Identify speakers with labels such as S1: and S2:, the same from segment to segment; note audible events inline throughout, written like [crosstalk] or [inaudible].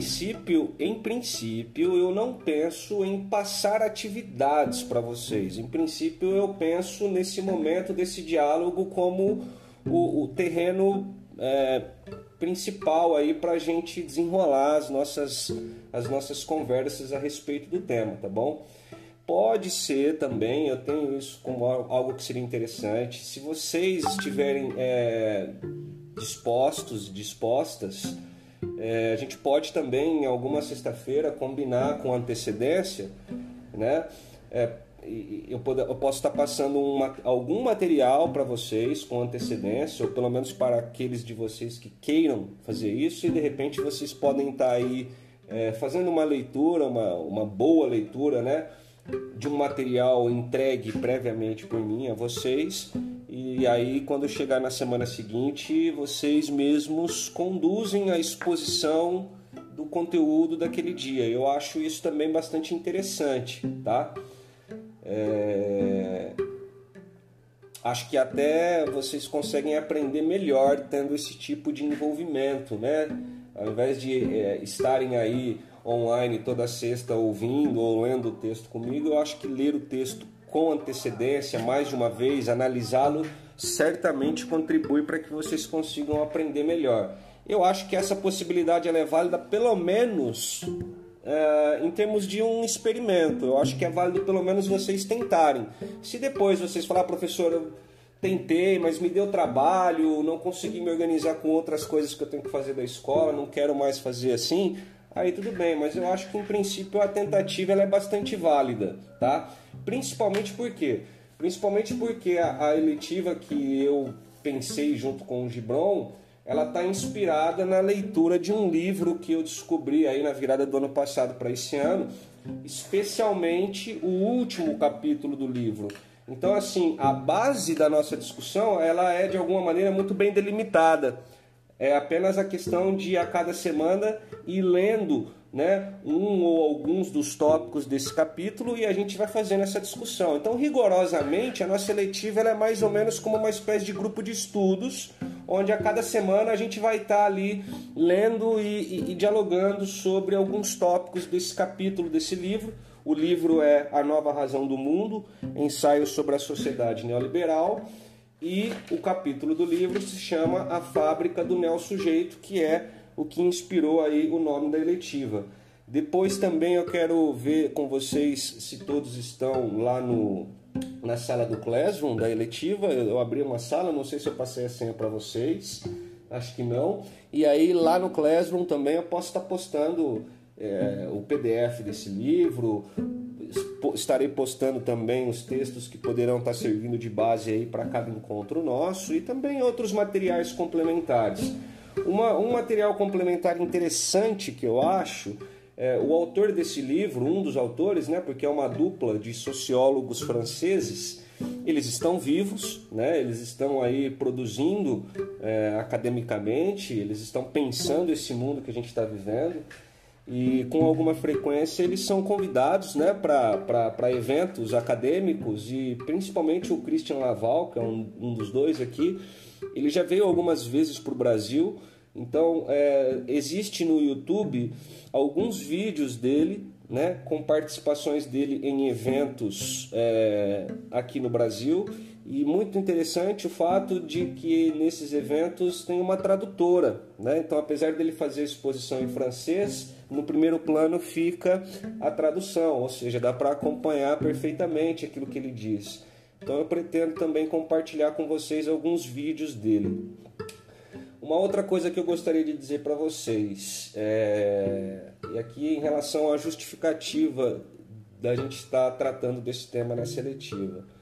S1: princípio, em princípio, eu não penso em passar atividades para vocês. Em princípio, eu penso nesse momento desse diálogo como o, o terreno é, principal aí para a gente desenrolar as nossas, as nossas conversas a respeito do tema, tá bom? Pode ser também, eu tenho isso como algo que seria interessante, se vocês estiverem é, dispostos, dispostas, é, a gente pode também, em alguma sexta-feira, combinar com antecedência, né? É, eu, posso estar passando uma, algum material para vocês com antecedência, ou pelo menos para aqueles de vocês que queiram fazer isso, e de repente vocês podem estar aí é, fazendo uma leitura, uma, uma boa leitura, né? De um material entregue previamente por mim a vocês, e aí quando chegar na semana seguinte, vocês mesmos conduzem a exposição do conteúdo daquele dia. Eu acho isso também bastante interessante, tá? É... Acho que até vocês conseguem aprender melhor tendo esse tipo de envolvimento, né? Ao invés de é, estarem aí online toda sexta ouvindo ou lendo o texto comigo, eu acho que ler o texto com antecedência, mais de uma vez, analisá-lo, certamente contribui para que vocês consigam aprender melhor. Eu acho que essa possibilidade é válida pelo menos é, em termos de um experimento. Eu acho que é válido pelo menos vocês tentarem. Se depois vocês falar, ah, professor, eu tentei, mas me deu trabalho, não consegui me organizar com outras coisas que eu tenho que fazer da escola, não quero mais fazer assim, aí tudo bem, mas eu acho que em princípio a tentativa é bastante válida, tá? Principalmente porque, principalmente porque a, a eletiva que eu pensei junto com o Gibron ela está inspirada na leitura de um livro que eu descobri aí na virada do ano passado para esse ano, especialmente o último capítulo do livro. Então, assim, a base da nossa discussão ela é de alguma maneira muito bem delimitada. É apenas a questão de a cada semana ir lendo né, um ou alguns dos tópicos desse capítulo e a gente vai fazendo essa discussão. Então, rigorosamente, a nossa eletiva é mais ou menos como uma espécie de grupo de estudos, onde a cada semana a gente vai estar ali lendo e, e, e dialogando sobre alguns tópicos desse capítulo desse livro. O livro é A Nova Razão do Mundo, ensaio sobre a sociedade neoliberal. E o capítulo do livro se chama A Fábrica do Neo Sujeito, que é o que inspirou aí o nome da eletiva. Depois também eu quero ver com vocês se todos estão lá no, na sala do Classroom da eletiva. Eu abri uma sala, não sei se eu passei a senha para vocês, acho que não. E aí lá no Classroom também eu posso estar postando é, o PDF desse livro, estarei postando também os textos que poderão estar servindo de base aí para cada encontro nosso e também outros materiais complementares. Uma, um material complementar interessante que eu acho, é, o autor desse livro, um dos autores, né, porque é uma dupla de sociólogos franceses, eles estão vivos, né, eles estão aí produzindo é, academicamente, eles estão pensando esse mundo que a gente está vivendo e com alguma frequência eles são convidados né, para eventos acadêmicos e principalmente o Christian Laval, que é um, um dos dois aqui, ele já veio algumas vezes para o Brasil, então é, existe no YouTube alguns vídeos dele, né, com participações dele em eventos é, aqui no Brasil e muito interessante o fato de que nesses eventos tem uma tradutora, né? Então, apesar dele fazer a exposição em francês, no primeiro plano fica a tradução, ou seja, dá para acompanhar perfeitamente aquilo que ele diz. Então eu pretendo também compartilhar com vocês alguns vídeos dele. Uma outra coisa que eu gostaria de dizer para vocês, é, e aqui em relação à justificativa da gente estar tratando desse tema na seletiva.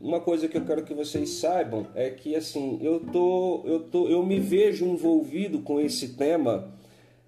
S1: Uma coisa que eu quero que vocês saibam é que assim, eu tô, eu tô, eu me vejo envolvido com esse tema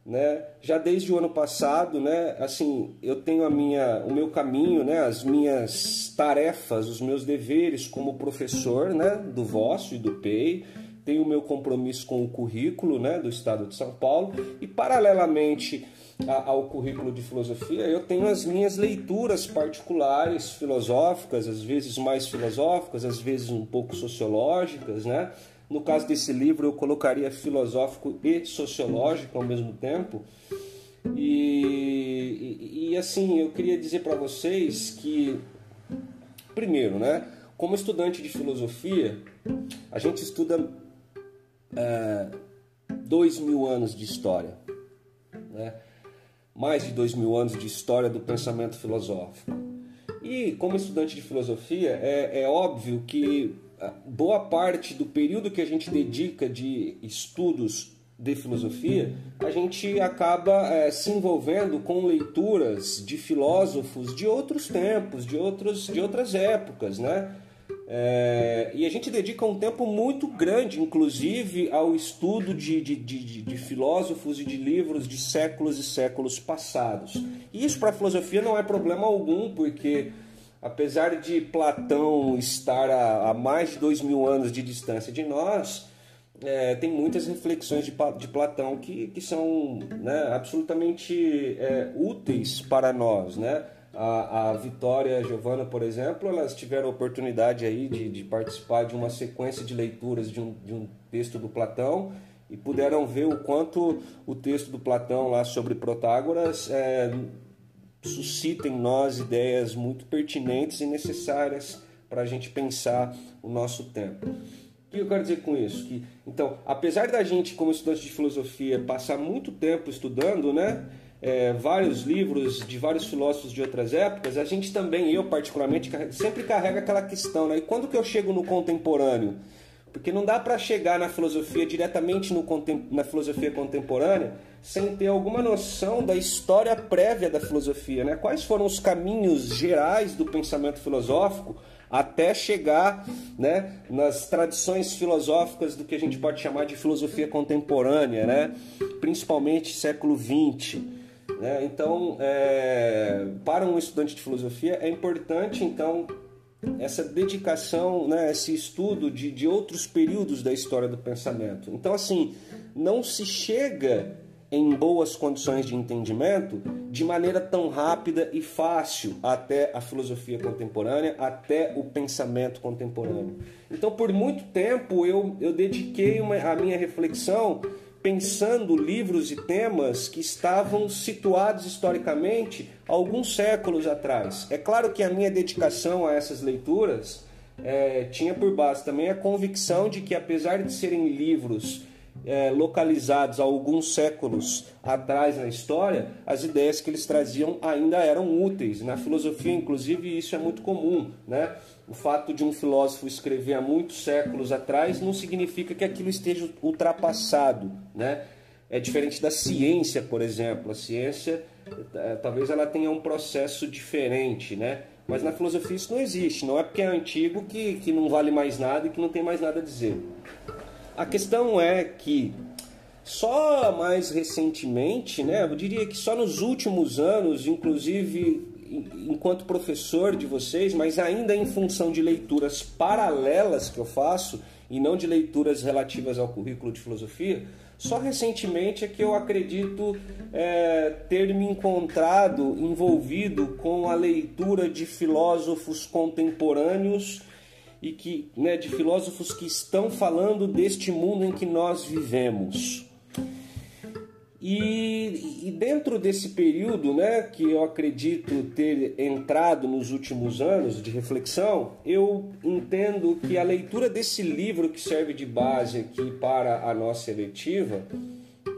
S1: né? Já desde o ano passado, né? Assim, eu tenho a minha, o meu caminho, né? As minhas tarefas, os meus deveres como professor, né? Do vosso e do PEI. Tenho o meu compromisso com o currículo, né? Do Estado de São Paulo e paralelamente ao currículo de filosofia, eu tenho as minhas leituras particulares filosóficas, às vezes mais filosóficas, às vezes um pouco sociológicas, né? No caso desse livro, eu colocaria filosófico e sociológico ao mesmo tempo. E, e, e assim, eu queria dizer para vocês que, primeiro, né, como estudante de filosofia, a gente estuda é, dois mil anos de história, né? mais de dois mil anos de história do pensamento filosófico. E como estudante de filosofia, é, é óbvio que boa parte do período que a gente dedica de estudos de filosofia, a gente acaba é, se envolvendo com leituras de filósofos de outros tempos, de, outros, de outras épocas, né? É, e a gente dedica um tempo muito grande, inclusive, ao estudo de, de, de, de, filósofos e de livros de séculos e séculos passados. E isso para a filosofia não é problema algum, porque apesar de Platão estar a, a mais de dois mil anos de distância de nós, é, tem muitas reflexões de, de Platão que, que são né, absolutamente é, úteis para nós, né? A, a Vitória e a Giovana, por exemplo, elas tiveram a oportunidade aí de, de participar de uma sequência de leituras de um, de um texto do Platão e puderam ver o quanto o texto do Platão lá sobre Protágoras é, suscita em nós ideias muito pertinentes e necessárias para a gente pensar o nosso tempo. O que eu quero dizer com isso? Que, então, apesar da gente, como estudante de filosofia, passar muito tempo estudando, né? É, vários livros de vários filósofos de outras épocas, a gente também, eu particularmente, sempre carrega aquela questão, né? E quando que eu chego no contemporâneo? Porque não dá para chegar na filosofia diretamente no, na filosofia contemporânea sem ter alguma noção da história prévia da filosofia, né? Quais foram os caminhos gerais do pensamento filosófico até chegar né, nas tradições filosóficas do que a gente pode chamar de filosofia contemporânea, né? principalmente século XX. Né? Então, é, para um estudante de filosofia, é importante então essa dedicação, né, esse estudo de, de outros períodos da história do pensamento. Então, assim, não se chega em boas condições de entendimento de maneira tão rápida e fácil até a filosofia contemporânea, até o pensamento contemporâneo. Então, por muito tempo, eu, eu dediquei uma, a minha reflexão pensando livros e temas que estavam situados historicamente alguns séculos atrás. É claro que a minha dedicação a essas leituras é, tinha por base também a convicção de que, apesar de serem livros é, localizados há alguns séculos atrás na história, as ideias que eles traziam ainda eram úteis. Na filosofia, inclusive, isso é muito comum, né? O fato de um filósofo escrever há muitos séculos atrás não significa que aquilo esteja ultrapassado, né? É diferente da ciência, por exemplo. A ciência, é, talvez ela tenha um processo diferente, né? Mas na filosofia isso não existe. Não é porque é antigo que, que não vale mais nada e que não tem mais nada a dizer. A questão é que só mais recentemente, né? Eu diria que só nos últimos anos, inclusive enquanto professor de vocês, mas ainda em função de leituras paralelas que eu faço e não de leituras relativas ao currículo de filosofia, só recentemente é que eu acredito é, ter me encontrado envolvido com a leitura de filósofos contemporâneos e que, né, de filósofos que estão falando deste mundo em que nós vivemos. E, e, dentro desse período, né, que eu acredito ter entrado nos últimos anos de reflexão, eu entendo que a leitura desse livro que serve de base aqui para a nossa eletiva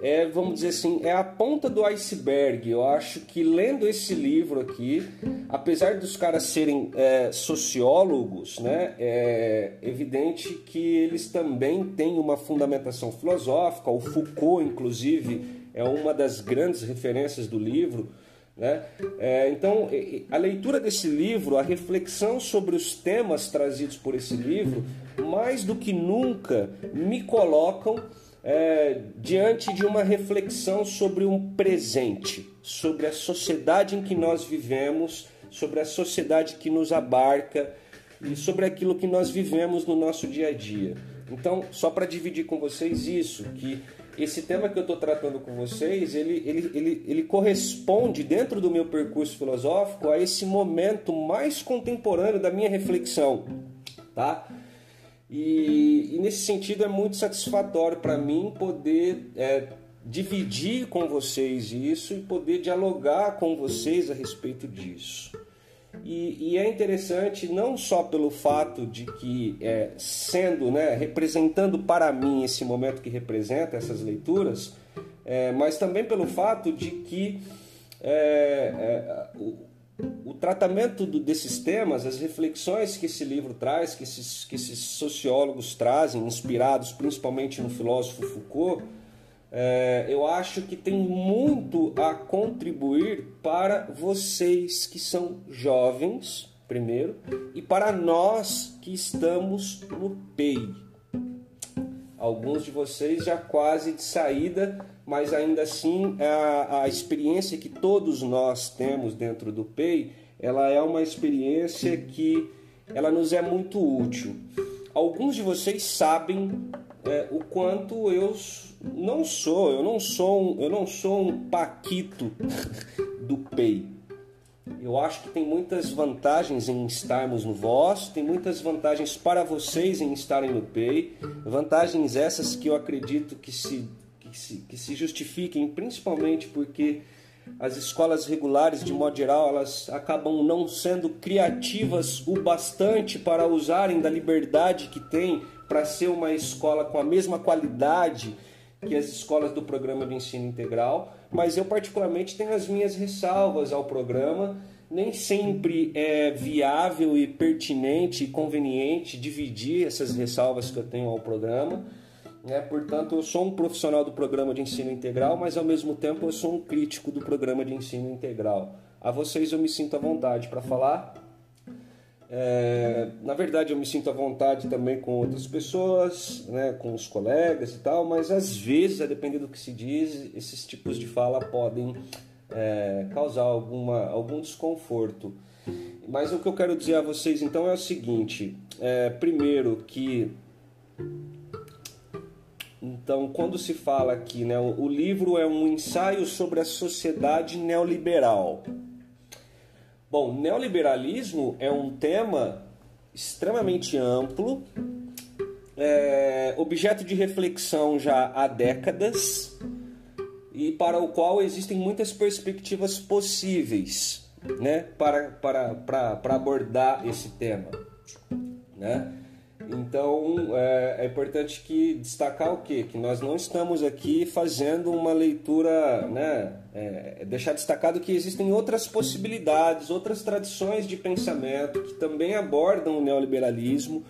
S1: é, vamos dizer assim, é a ponta do iceberg. Eu acho que lendo esse livro aqui, apesar dos caras serem é, sociólogos, né, é evidente que eles também têm uma fundamentação filosófica. O Foucault, inclusive é uma das grandes referências do livro. Né? É, então, a leitura desse livro, a reflexão sobre os temas trazidos por esse livro, mais do que nunca me colocam é, diante de uma reflexão sobre um presente, sobre a sociedade em que nós vivemos, sobre a sociedade que nos abarca e sobre aquilo que nós vivemos no nosso dia a dia. Então, só para dividir com vocês isso, que esse tema que eu estou tratando com vocês, ele, ele, ele, ele corresponde dentro do meu percurso filosófico a esse momento mais contemporâneo da minha reflexão, tá? E, e nesse sentido é muito satisfatório para mim poder é, dividir com vocês isso e poder dialogar com vocês a respeito disso. E, e é interessante não só pelo fato de que, é, sendo, né, representando para mim esse momento que representa essas leituras, é, mas também pelo fato de que é, é o, o, tratamento do, desses temas, as reflexões que esse livro traz, que esses, que esses sociólogos trazem, inspirados principalmente no filósofo Foucault, é, eu acho que tem muito a contribuir para vocês que são jovens, primeiro, e para nós que estamos no PEI. Alguns de vocês já quase de saída, mas ainda assim a, a experiência que todos nós temos dentro do PEI, ela é uma experiência que ela nos é muito útil. Alguns de vocês sabem é, o quanto eu não sou, eu não sou um, eu não sou um paquito [laughs] do PEI. Eu acho que tem muitas vantagens em estarmos no Voz, tem muitas vantagens para vocês em estarem no PEI, vantagens essas que eu acredito que se, que se, que se justifiquem principalmente porque as escolas regulares, de modo geral, elas acabam não sendo criativas o bastante para usarem da liberdade que têm para ser uma escola com a mesma qualidade que as escolas do programa de ensino integral, mas eu particularmente tenho as minhas ressalvas ao programa. Nem sempre é viável e pertinente e conveniente dividir essas ressalvas que eu tenho ao programa. Né? Portanto, eu sou um profissional do programa de ensino integral, mas ao mesmo tempo eu sou um crítico do programa de ensino integral. A vocês eu me sinto à vontade para falar, é, na verdade, eu me sinto à vontade também com outras pessoas, né, com os colegas e tal, mas às vezes, a depender do que se diz, esses tipos de fala podem é, causar alguma, algum desconforto. Mas o que eu quero dizer a vocês então é o seguinte: é, primeiro, que. Então, quando se fala aqui, né, o livro é um ensaio sobre a sociedade neoliberal. Bom, neoliberalismo é um tema extremamente amplo, é, objeto de reflexão já há décadas e para o qual existem muitas perspectivas possíveis né, para, para, para, para abordar esse tema. Né? Então é, é, importante que destacar o quê? Que nós não estamos aqui fazendo uma leitura, né? É, deixar destacado que existem outras possibilidades, outras tradições de pensamento que também abordam o neoliberalismo,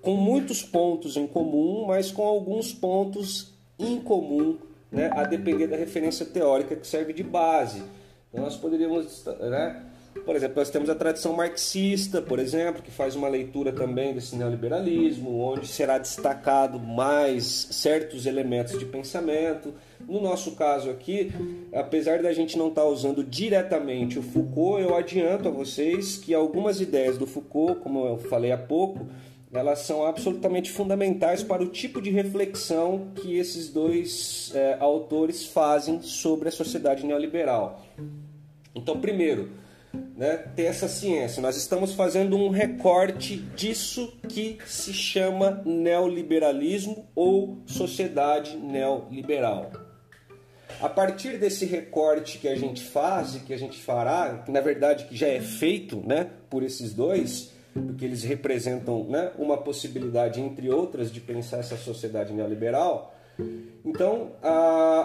S1: com muitos pontos em comum, mas com alguns pontos em comum, né? A depender da referência teórica que serve de base. Então nós poderíamos, né? Por exemplo, nós temos a tradição marxista, por exemplo, que faz uma leitura também desse neoliberalismo, onde será destacado mais certos elementos de pensamento. No nosso caso aqui, apesar da gente não estar tá usando diretamente o Foucault, eu adianto a vocês que algumas ideias do Foucault, como eu falei há pouco, elas são absolutamente fundamentais para o tipo de reflexão que esses dois é, autores fazem sobre a sociedade neoliberal. Então, primeiro, né, ter essa ciência. Nós estamos fazendo um recorte disso que se chama neoliberalismo ou sociedade neoliberal. A partir desse recorte que a gente faz e que a gente fará, que na verdade que já é feito né, por esses dois, porque eles representam né, uma possibilidade, entre outras, de pensar essa sociedade neoliberal, então,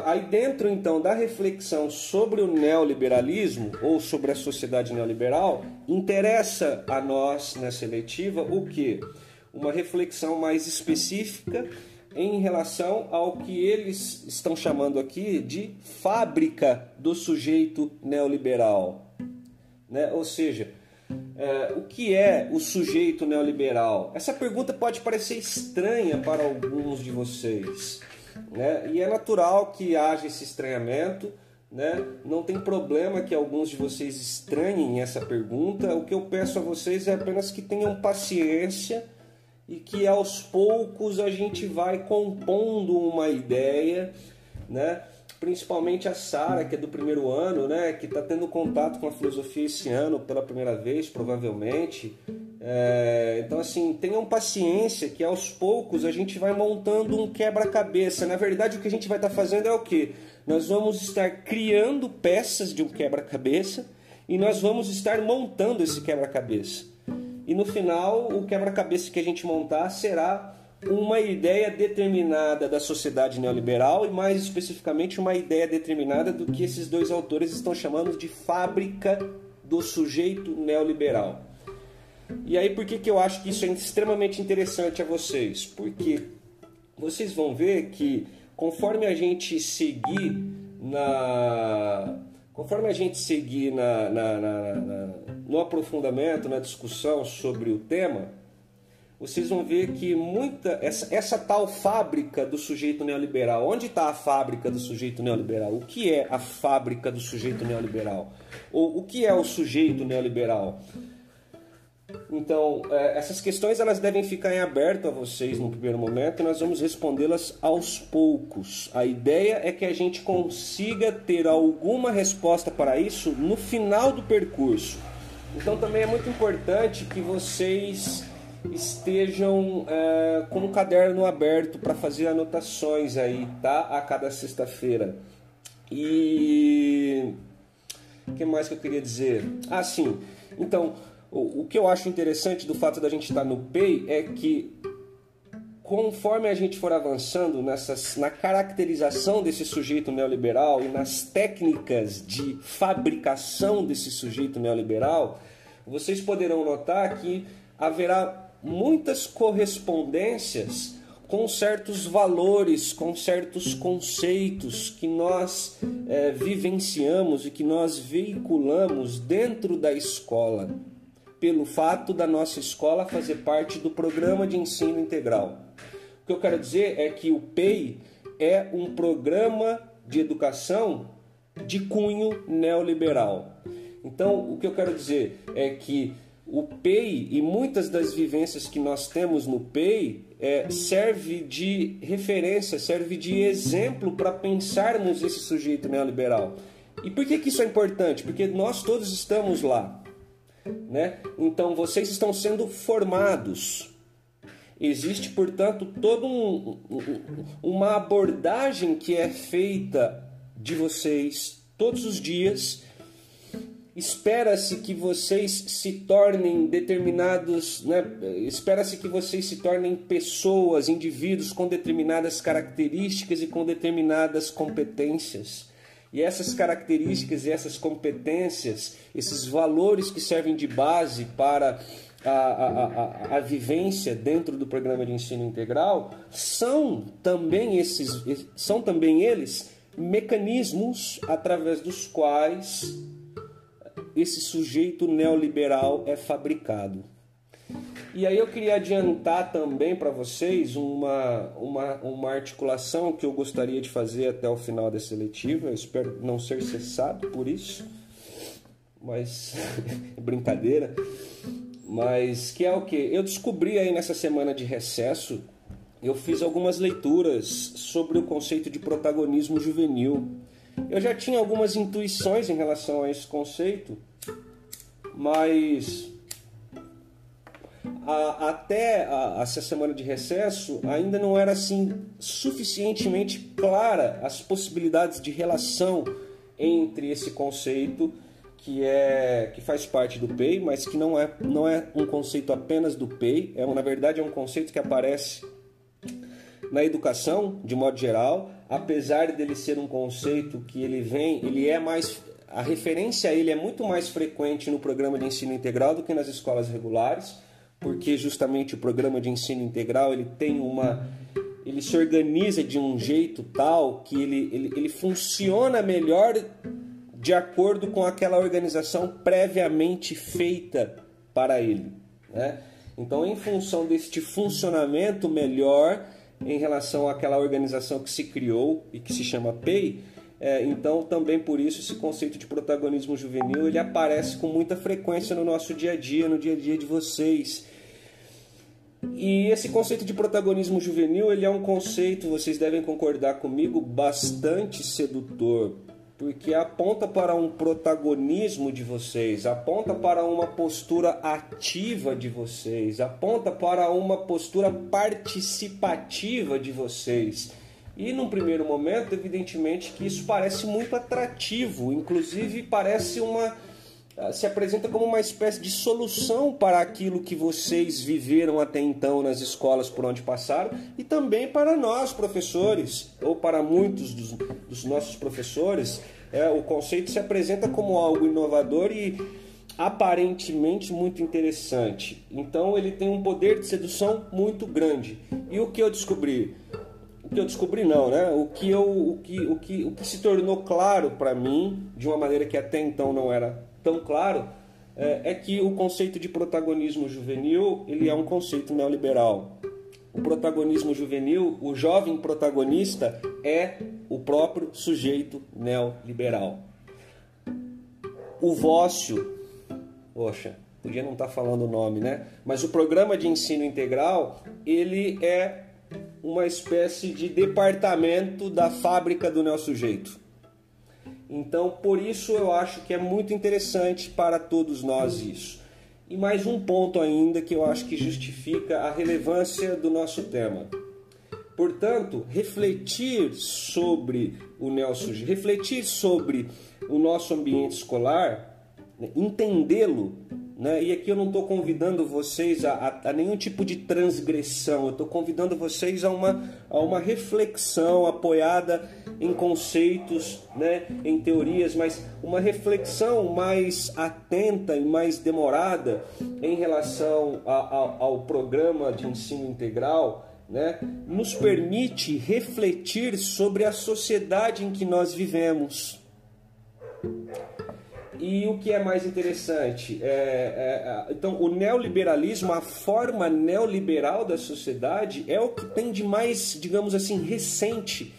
S1: aí dentro então da reflexão sobre o neoliberalismo ou sobre a sociedade neoliberal, interessa a nós nessa seletiva o que? Uma reflexão mais específica em relação ao que eles estão chamando aqui de fábrica do sujeito neoliberal. Né? Ou seja, é, o que é o sujeito neoliberal? Essa pergunta pode parecer estranha para alguns de vocês. Né? E é natural que haja esse estranhamento. Né? Não tem problema que alguns de vocês estranhem essa pergunta. O que eu peço a vocês é apenas que tenham paciência e que aos poucos a gente vai compondo uma ideia, né? Principalmente a Sara, que é do primeiro ano, né? Que está tendo contato com a filosofia esse ano pela primeira vez, provavelmente. É, então, assim, tenham paciência que aos poucos a gente vai montando um quebra-cabeça. Na verdade, o que a gente vai estar tá fazendo é o que? Nós vamos estar criando peças de um quebra-cabeça e nós vamos estar montando esse quebra-cabeça. E no final, o quebra-cabeça que a gente montar será uma ideia determinada da sociedade neoliberal e, mais especificamente, uma ideia determinada do que esses dois autores estão chamando de fábrica do sujeito neoliberal. E aí, por que, que eu acho que isso é extremamente interessante a vocês? Porque vocês vão ver que conforme a gente seguir na. Conforme a gente seguir na, na, na, na no aprofundamento, na discussão sobre o tema, vocês vão ver que muita essa, essa tal fábrica do sujeito neoliberal, onde está a fábrica do sujeito neoliberal? O que é a fábrica do sujeito neoliberal? Ou o que é o sujeito neoliberal? Então, é, essas questões elas devem ficar em aberto a vocês no primeiro momento e nós vamos respondê-las aos poucos. A ideia é que a gente consiga ter alguma resposta para isso no final do percurso. Então, também é muito importante que vocês estejam é, com o caderno aberto para fazer anotações aí, tá? A cada sexta-feira. E o que mais que eu queria dizer? Ah, sim. Então, o, que eu acho interessante do fato da gente estar no PEI é que conforme a gente for avançando nessas, na caracterização desse sujeito neoliberal e nas técnicas de fabricação desse sujeito neoliberal, vocês poderão notar que haverá muitas correspondências com certos valores, com certos conceitos que nós é, vivenciamos e que nós veiculamos dentro da escola, pelo fato da nossa escola fazer parte do programa de ensino integral. O que eu quero dizer é que o PEI é um programa de educação de cunho neoliberal. Então, o que eu quero dizer é que o PEI e muitas das vivências que nós temos no PEI é, serve de referência, serve de exemplo para pensarmos esse sujeito neoliberal. E por que, que isso é importante? Porque nós todos estamos lá. Né? Então vocês estão sendo formados. Existe, portanto, toda um, uma abordagem que é feita de vocês todos os dias espera-se que vocês se tornem determinados, né? espera-se que vocês se tornem pessoas, indivíduos com determinadas características e com determinadas competências. E essas características e essas competências, esses valores que servem de base para a, a, a, a, vivência dentro do programa de ensino integral, são também esses, são também eles mecanismos através dos quais esse sujeito neoliberal é fabricado. E aí eu queria adiantar também para vocês uma, uma, uma articulação que eu gostaria de fazer até o final desse letivo. Eu espero não ser cessado por isso, mas [laughs] é brincadeira. Mas que é o que? Eu descobri aí nessa semana de recesso, eu fiz algumas leituras sobre o conceito de protagonismo juvenil. Eu já tinha algumas intuições em relação a esse conceito, mas a, até a, essa semana de recesso ainda não era assim suficientemente clara as possibilidades de relação entre esse conceito que é que faz parte do PEI, mas que não é não é um conceito apenas do PEI, é na verdade é um conceito que aparece na educação de modo geral, apesar dele ser um conceito que ele vem, ele é mais a referência a ele é muito mais frequente no programa de ensino integral do que nas escolas regulares, porque justamente o programa de ensino integral ele tem uma ele se organiza de um jeito tal que ele, ele, ele funciona melhor de acordo com aquela organização previamente feita para ele. Né? Então, em função deste funcionamento melhor em relação àquela organização que se criou e que se chama PEI, é, então, também por isso, esse conceito de protagonismo juvenil ele aparece com muita frequência no nosso dia a dia, no dia a dia de vocês. E esse conceito de protagonismo juvenil ele é um conceito, vocês devem concordar comigo, bastante sedutor, porque aponta para um protagonismo de vocês, aponta para uma postura ativa de vocês, aponta para uma postura participativa de vocês. E num primeiro momento, evidentemente que isso parece muito atrativo, inclusive parece uma se apresenta como uma espécie de solução para aquilo que vocês viveram até então nas escolas por onde passaram e também para nós, professores, ou para muitos dos, dos nossos professores. É, o conceito se apresenta como algo inovador e aparentemente muito interessante. Então ele tem um poder de sedução muito grande. E o que eu descobri? O que eu descobri não, né? O que eu, o que, o que, o que se tornou claro para mim de uma maneira que até então não era tão claro é, é, que o conceito de protagonismo juvenil ele é um conceito neoliberal. O protagonismo juvenil, o jovem protagonista é o próprio sujeito neoliberal. O Vócio, poxa, podia não estar tá falando o nome, né? Mas o programa de ensino integral, ele é uma espécie de departamento da fábrica do neossujeito. Então, por isso eu acho que é muito interessante para todos nós isso. E mais um ponto ainda que eu acho que justifica a relevância do nosso tema. Portanto, refletir sobre o Nelson, refletir sobre o nosso ambiente escolar, né, entendê-lo né? E aqui eu não estou convidando vocês a, a, a, nenhum tipo de transgressão, eu estou convidando vocês a uma, a uma reflexão apoiada em conceitos, né? em teorias, mas uma reflexão mais atenta e mais demorada em relação a, ao programa de ensino integral. Né, nos permite refletir sobre a sociedade em que nós vivemos. E o que é mais interessante? É, é, é, então, o neoliberalismo, a forma neoliberal da sociedade, é o que tem de mais, digamos assim, recente.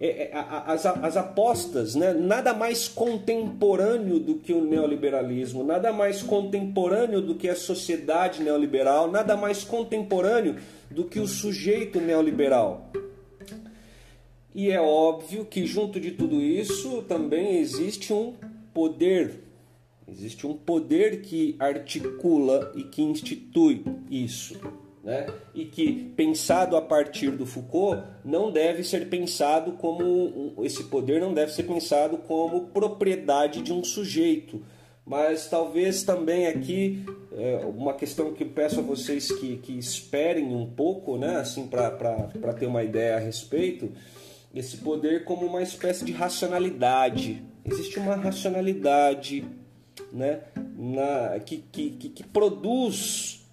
S1: É, é as, as apostas, né? nada mais contemporâneo do que o neoliberalismo, nada mais contemporâneo do que a sociedade neoliberal, nada mais contemporâneo do que o sujeito neoliberal. E é óbvio que, junto de tudo isso, também existe um poder Existe um poder que articula e que institui isso. Né? E que, pensado a partir do Foucault, não deve ser pensado como. Esse poder não deve ser pensado como propriedade de um sujeito. Mas talvez também aqui, é, uma questão que peço a vocês que, que esperem um pouco, né? assim, para ter uma ideia a respeito, esse poder como uma espécie de racionalidade. Existe uma racionalidade né, na, que, que, que produz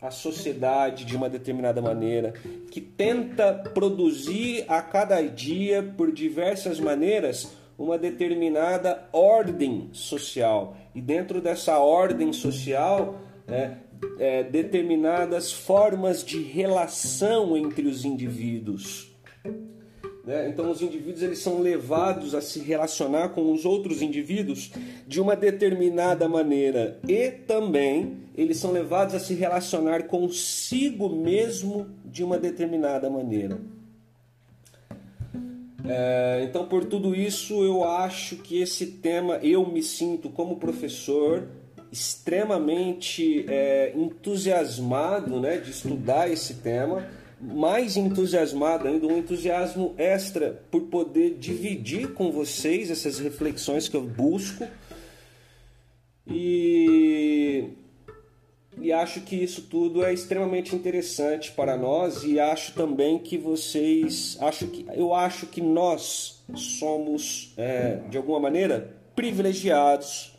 S1: a sociedade de uma determinada maneira, que tenta produzir a cada dia, por diversas maneiras, uma determinada ordem social. E dentro dessa ordem social, né, é, determinadas formas de relação entre os indivíduos. Né? Então, os indivíduos eles são levados a se relacionar com os outros indivíduos de uma determinada maneira e também eles são levados a se relacionar consigo mesmo de uma determinada maneira. É, então, por tudo isso, eu acho que esse tema, eu me sinto como professor extremamente é, entusiasmado né, de estudar esse tema mais entusiasmado ainda, um entusiasmo extra por poder dividir com vocês essas reflexões que eu busco. E, e acho que isso tudo é extremamente interessante para nós e acho também que vocês, acho que eu acho que nós somos é, de alguma maneira privilegiados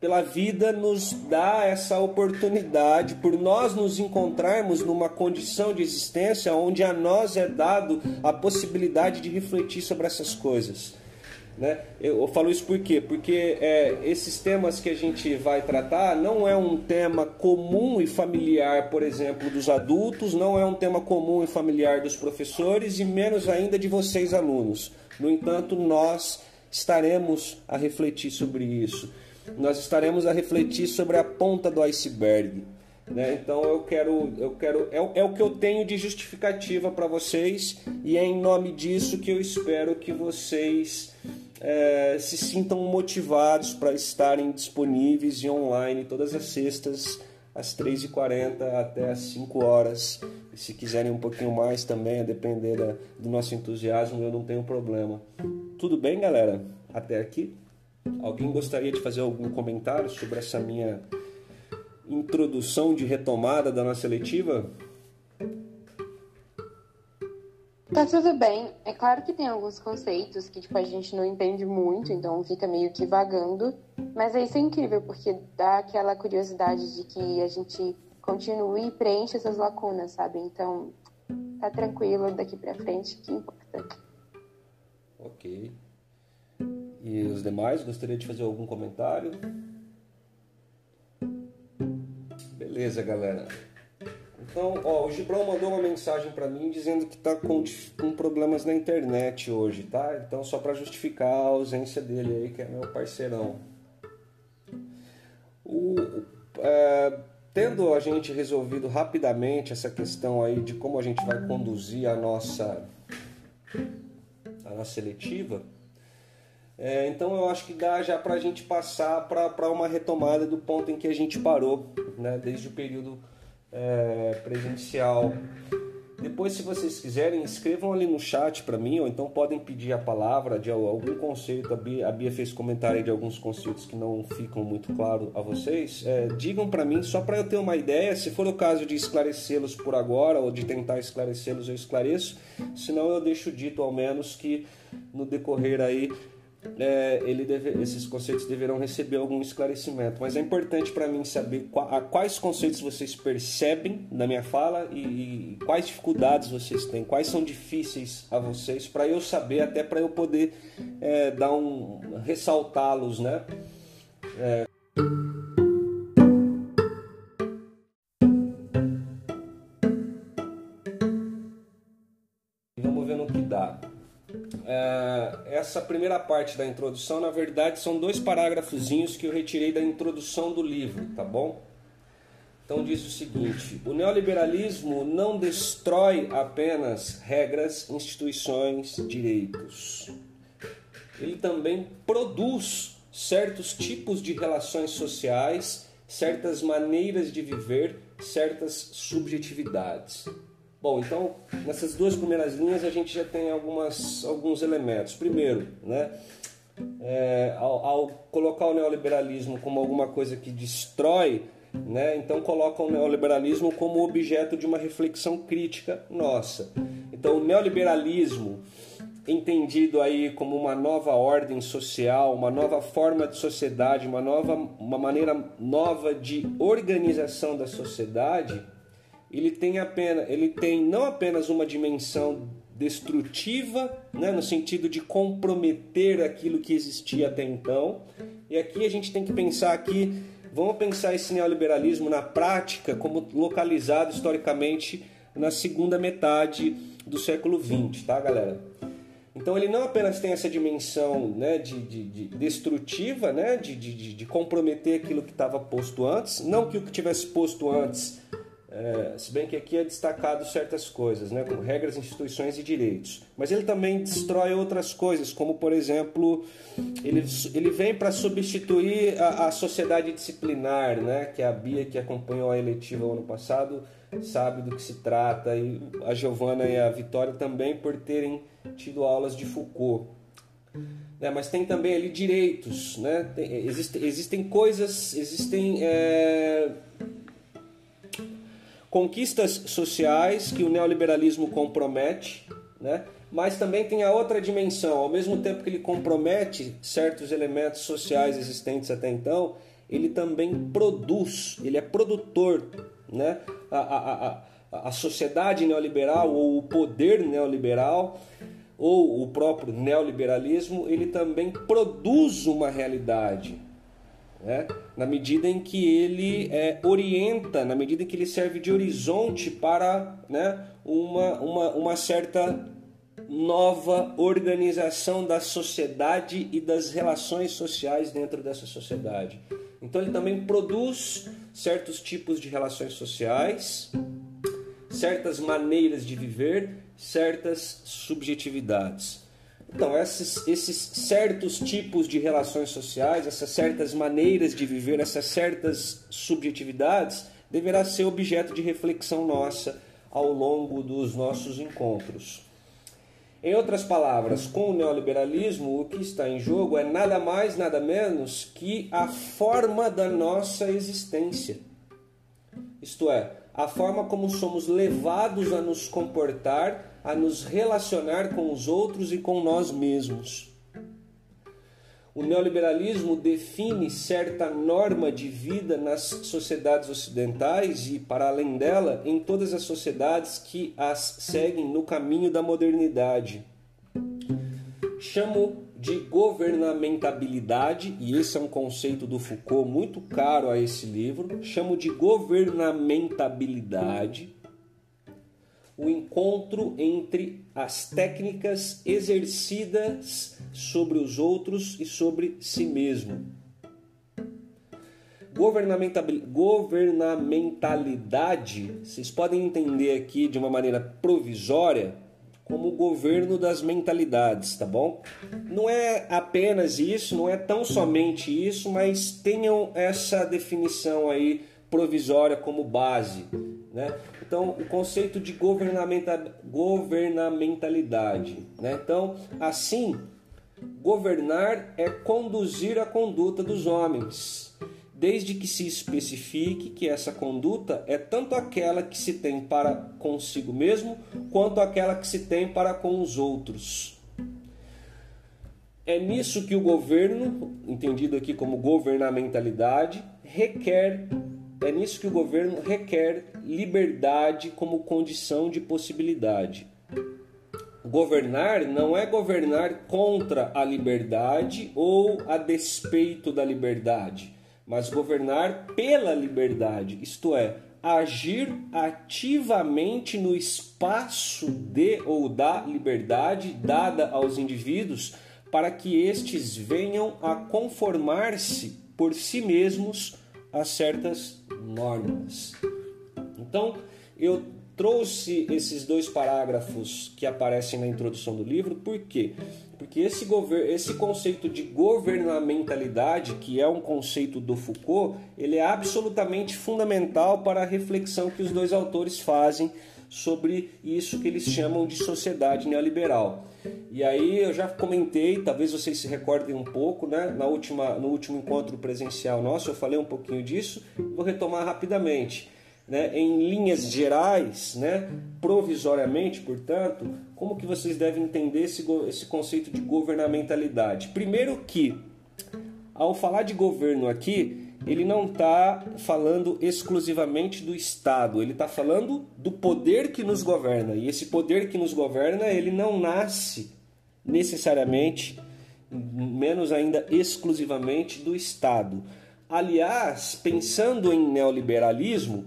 S1: pela vida nos dá essa oportunidade, por nós nos encontrarmos numa condição de existência onde a nós é dado a possibilidade de refletir sobre essas coisas. Né? Eu falo isso por quê? Porque é, esses temas que a gente vai tratar não é um tema comum e familiar, por exemplo, dos adultos, não é um tema comum e familiar dos professores e menos ainda de vocês, alunos. No entanto, nós estaremos a refletir sobre isso nós estaremos a refletir sobre a ponta do iceberg. Né? Então eu quero, eu quero é, é o que eu tenho de justificativa para vocês e é em nome disso que eu espero que vocês é, se sintam motivados para estarem disponíveis e online todas as sextas às 3h40 até às 5 horas. E se quiserem um pouquinho mais também, a depender da, do nosso entusiasmo, eu não tenho problema. Tudo bem, galera? Até aqui? Alguém gostaria de fazer algum comentário sobre essa minha introdução de retomada da nossa letiva?
S2: Tá tudo bem. É claro que tem alguns conceitos que tipo, a gente não entende muito, então fica meio que vagando. Mas é isso é incrível, porque dá aquela curiosidade de que a gente continue e preencha essas lacunas, sabe? Então, tá tranquilo daqui pra frente, que importa.
S1: Ok. E os demais, gostaria de fazer algum comentário? Beleza, galera. Então, ó, o Gibran mandou uma mensagem para mim dizendo que está com, com, problemas na internet hoje, tá? Então, só para justificar a ausência dele aí, que é meu parceirão. O, é, tendo a gente resolvido rapidamente essa questão aí de como a gente vai conduzir a nossa, a nossa seletiva, é, então eu acho que dá já para a gente passar para uma retomada do ponto em que a gente parou, né? Desde o período é, presencial. Depois, se vocês quiserem, escrevam ali no chat para mim, ou então podem pedir a palavra de algum conceito. A Bia, a Bia fez comentário de alguns conceitos que não ficam muito claro a vocês. É, digam para mim, só para eu ter uma ideia. Se for o caso de esclarecê-los por agora, ou de tentar esclarecê-los, eu esclareço. Senão, eu deixo dito ao menos que no decorrer aí é, deve, esses conceitos deverão receber algum esclarecimento. Mas é importante para mim saber quais conceitos vocês percebem na minha fala e, e quais dificuldades vocês têm, quais são difíceis a vocês, para eu saber, até para eu poder é, dar um ressaltá-los, né? É, essa primeira parte da introdução, na verdade, são dois parágrafozinhos que eu retirei da introdução do livro, tá bom? Então diz o seguinte: o neoliberalismo não destrói apenas regras, instituições, direitos. Ele também produz certos tipos de relações sociais, certas maneiras de viver, certas subjetividades. Bom, então nessas duas primeiras linhas a gente já tem algumas, alguns elementos. Primeiro, né, é, ao, ao, colocar o neoliberalismo como alguma coisa que destrói, né, então coloca o neoliberalismo como objeto de uma reflexão crítica nossa. Então o neoliberalismo entendido aí como uma nova ordem social, uma nova forma de sociedade, uma nova uma maneira nova de organização da sociedade, ele tem apenas, ele tem não apenas uma dimensão destrutiva, né, no sentido de comprometer aquilo que existia até então. E aqui a gente tem que pensar aqui, vamos pensar esse neoliberalismo na prática como localizado historicamente na segunda metade do século XX, tá, galera? Então ele não apenas tem essa dimensão né, de, de, de destrutiva, né, de, de, de comprometer aquilo que estava posto antes, não que o que tivesse posto antes é, se bem que aqui é destacado certas coisas, né, como regras, instituições e direitos. Mas ele também destrói outras coisas, como por exemplo, ele, ele vem para substituir a, a, sociedade disciplinar, né, que a Bia que acompanhou a eletiva ano passado sabe do que se trata, e a Giovana e a Vitória também por terem tido aulas de Foucault. É, mas tem também ali direitos, né? Tem, existe, existem coisas, existem é, conquistas sociais que o neoliberalismo compromete, né? mas também tem a outra dimensão. Ao mesmo tempo que ele compromete certos elementos sociais existentes até então, ele também produz, ele é produtor. Né? A, a, a, a sociedade neoliberal ou o poder neoliberal ou o próprio neoliberalismo, ele também produz uma realidade né? na medida em que ele é, orienta, na medida em que ele serve de horizonte para né, uma, uma, uma certa nova organização da sociedade e das relações sociais dentro dessa sociedade. Então ele também produz certos tipos de relações sociais, certas maneiras de viver, certas subjetividades. Então, esses, esses certos tipos de relações sociais, essas certas maneiras de viver, essas certas subjetividades, deverá ser objeto de reflexão nossa ao longo dos nossos encontros. Em outras palavras, com o neoliberalismo, o que está em jogo é nada mais, nada menos que a forma da nossa existência. Isto é, a forma como somos levados a nos comportar, a nos relacionar com os outros e com nós mesmos. O neoliberalismo define certa norma de vida nas sociedades ocidentais e, para além dela, em todas as sociedades que as seguem no caminho da modernidade. Chamo de governamentabilidade, e esse é um conceito do Foucault muito caro a esse livro. Chamo de governamentabilidade o encontro entre as técnicas exercidas sobre os outros e sobre si mesmo. Governamentalidade, vocês podem entender aqui de uma maneira provisória como o governo das mentalidades, tá bom? Não é apenas isso, não é tão somente isso, mas tenham essa definição aí provisória como base, né? Então, o conceito de governamentalidade. Né? Então, assim, governar é conduzir a conduta dos homens, desde que se especifique que essa conduta é tanto aquela que se tem para consigo mesmo, quanto aquela que se tem para com os outros. É nisso que o governo, entendido aqui como governamentalidade, requer é nisso que o governo requer liberdade como condição de possibilidade. Governar não é governar contra a liberdade ou a despeito da liberdade, mas governar pela liberdade, isto é, agir ativamente no espaço de ou da liberdade dada aos indivíduos para que estes venham a conformar-se por si mesmos a certas normas. Então, eu trouxe esses dois parágrafos que aparecem na introdução do livro, por quê? Porque esse, esse conceito de governamentalidade, que é um conceito do Foucault, ele é absolutamente fundamental para a reflexão que os dois autores fazem sobre isso que eles chamam de sociedade neoliberal. E aí eu já comentei, talvez vocês se recordem um pouco, né? Na última, no último encontro presencial nosso, eu falei um pouquinho disso, vou retomar rapidamente. Né? Em linhas gerais, né? provisoriamente, portanto, como que vocês devem entender esse, esse conceito de governamentalidade? Primeiro que, ao falar de governo aqui, ele não está falando exclusivamente do Estado, ele está falando do poder que nos governa. E esse poder que nos governa, ele não nasce necessariamente, menos ainda exclusivamente do Estado. Aliás, pensando em neoliberalismo,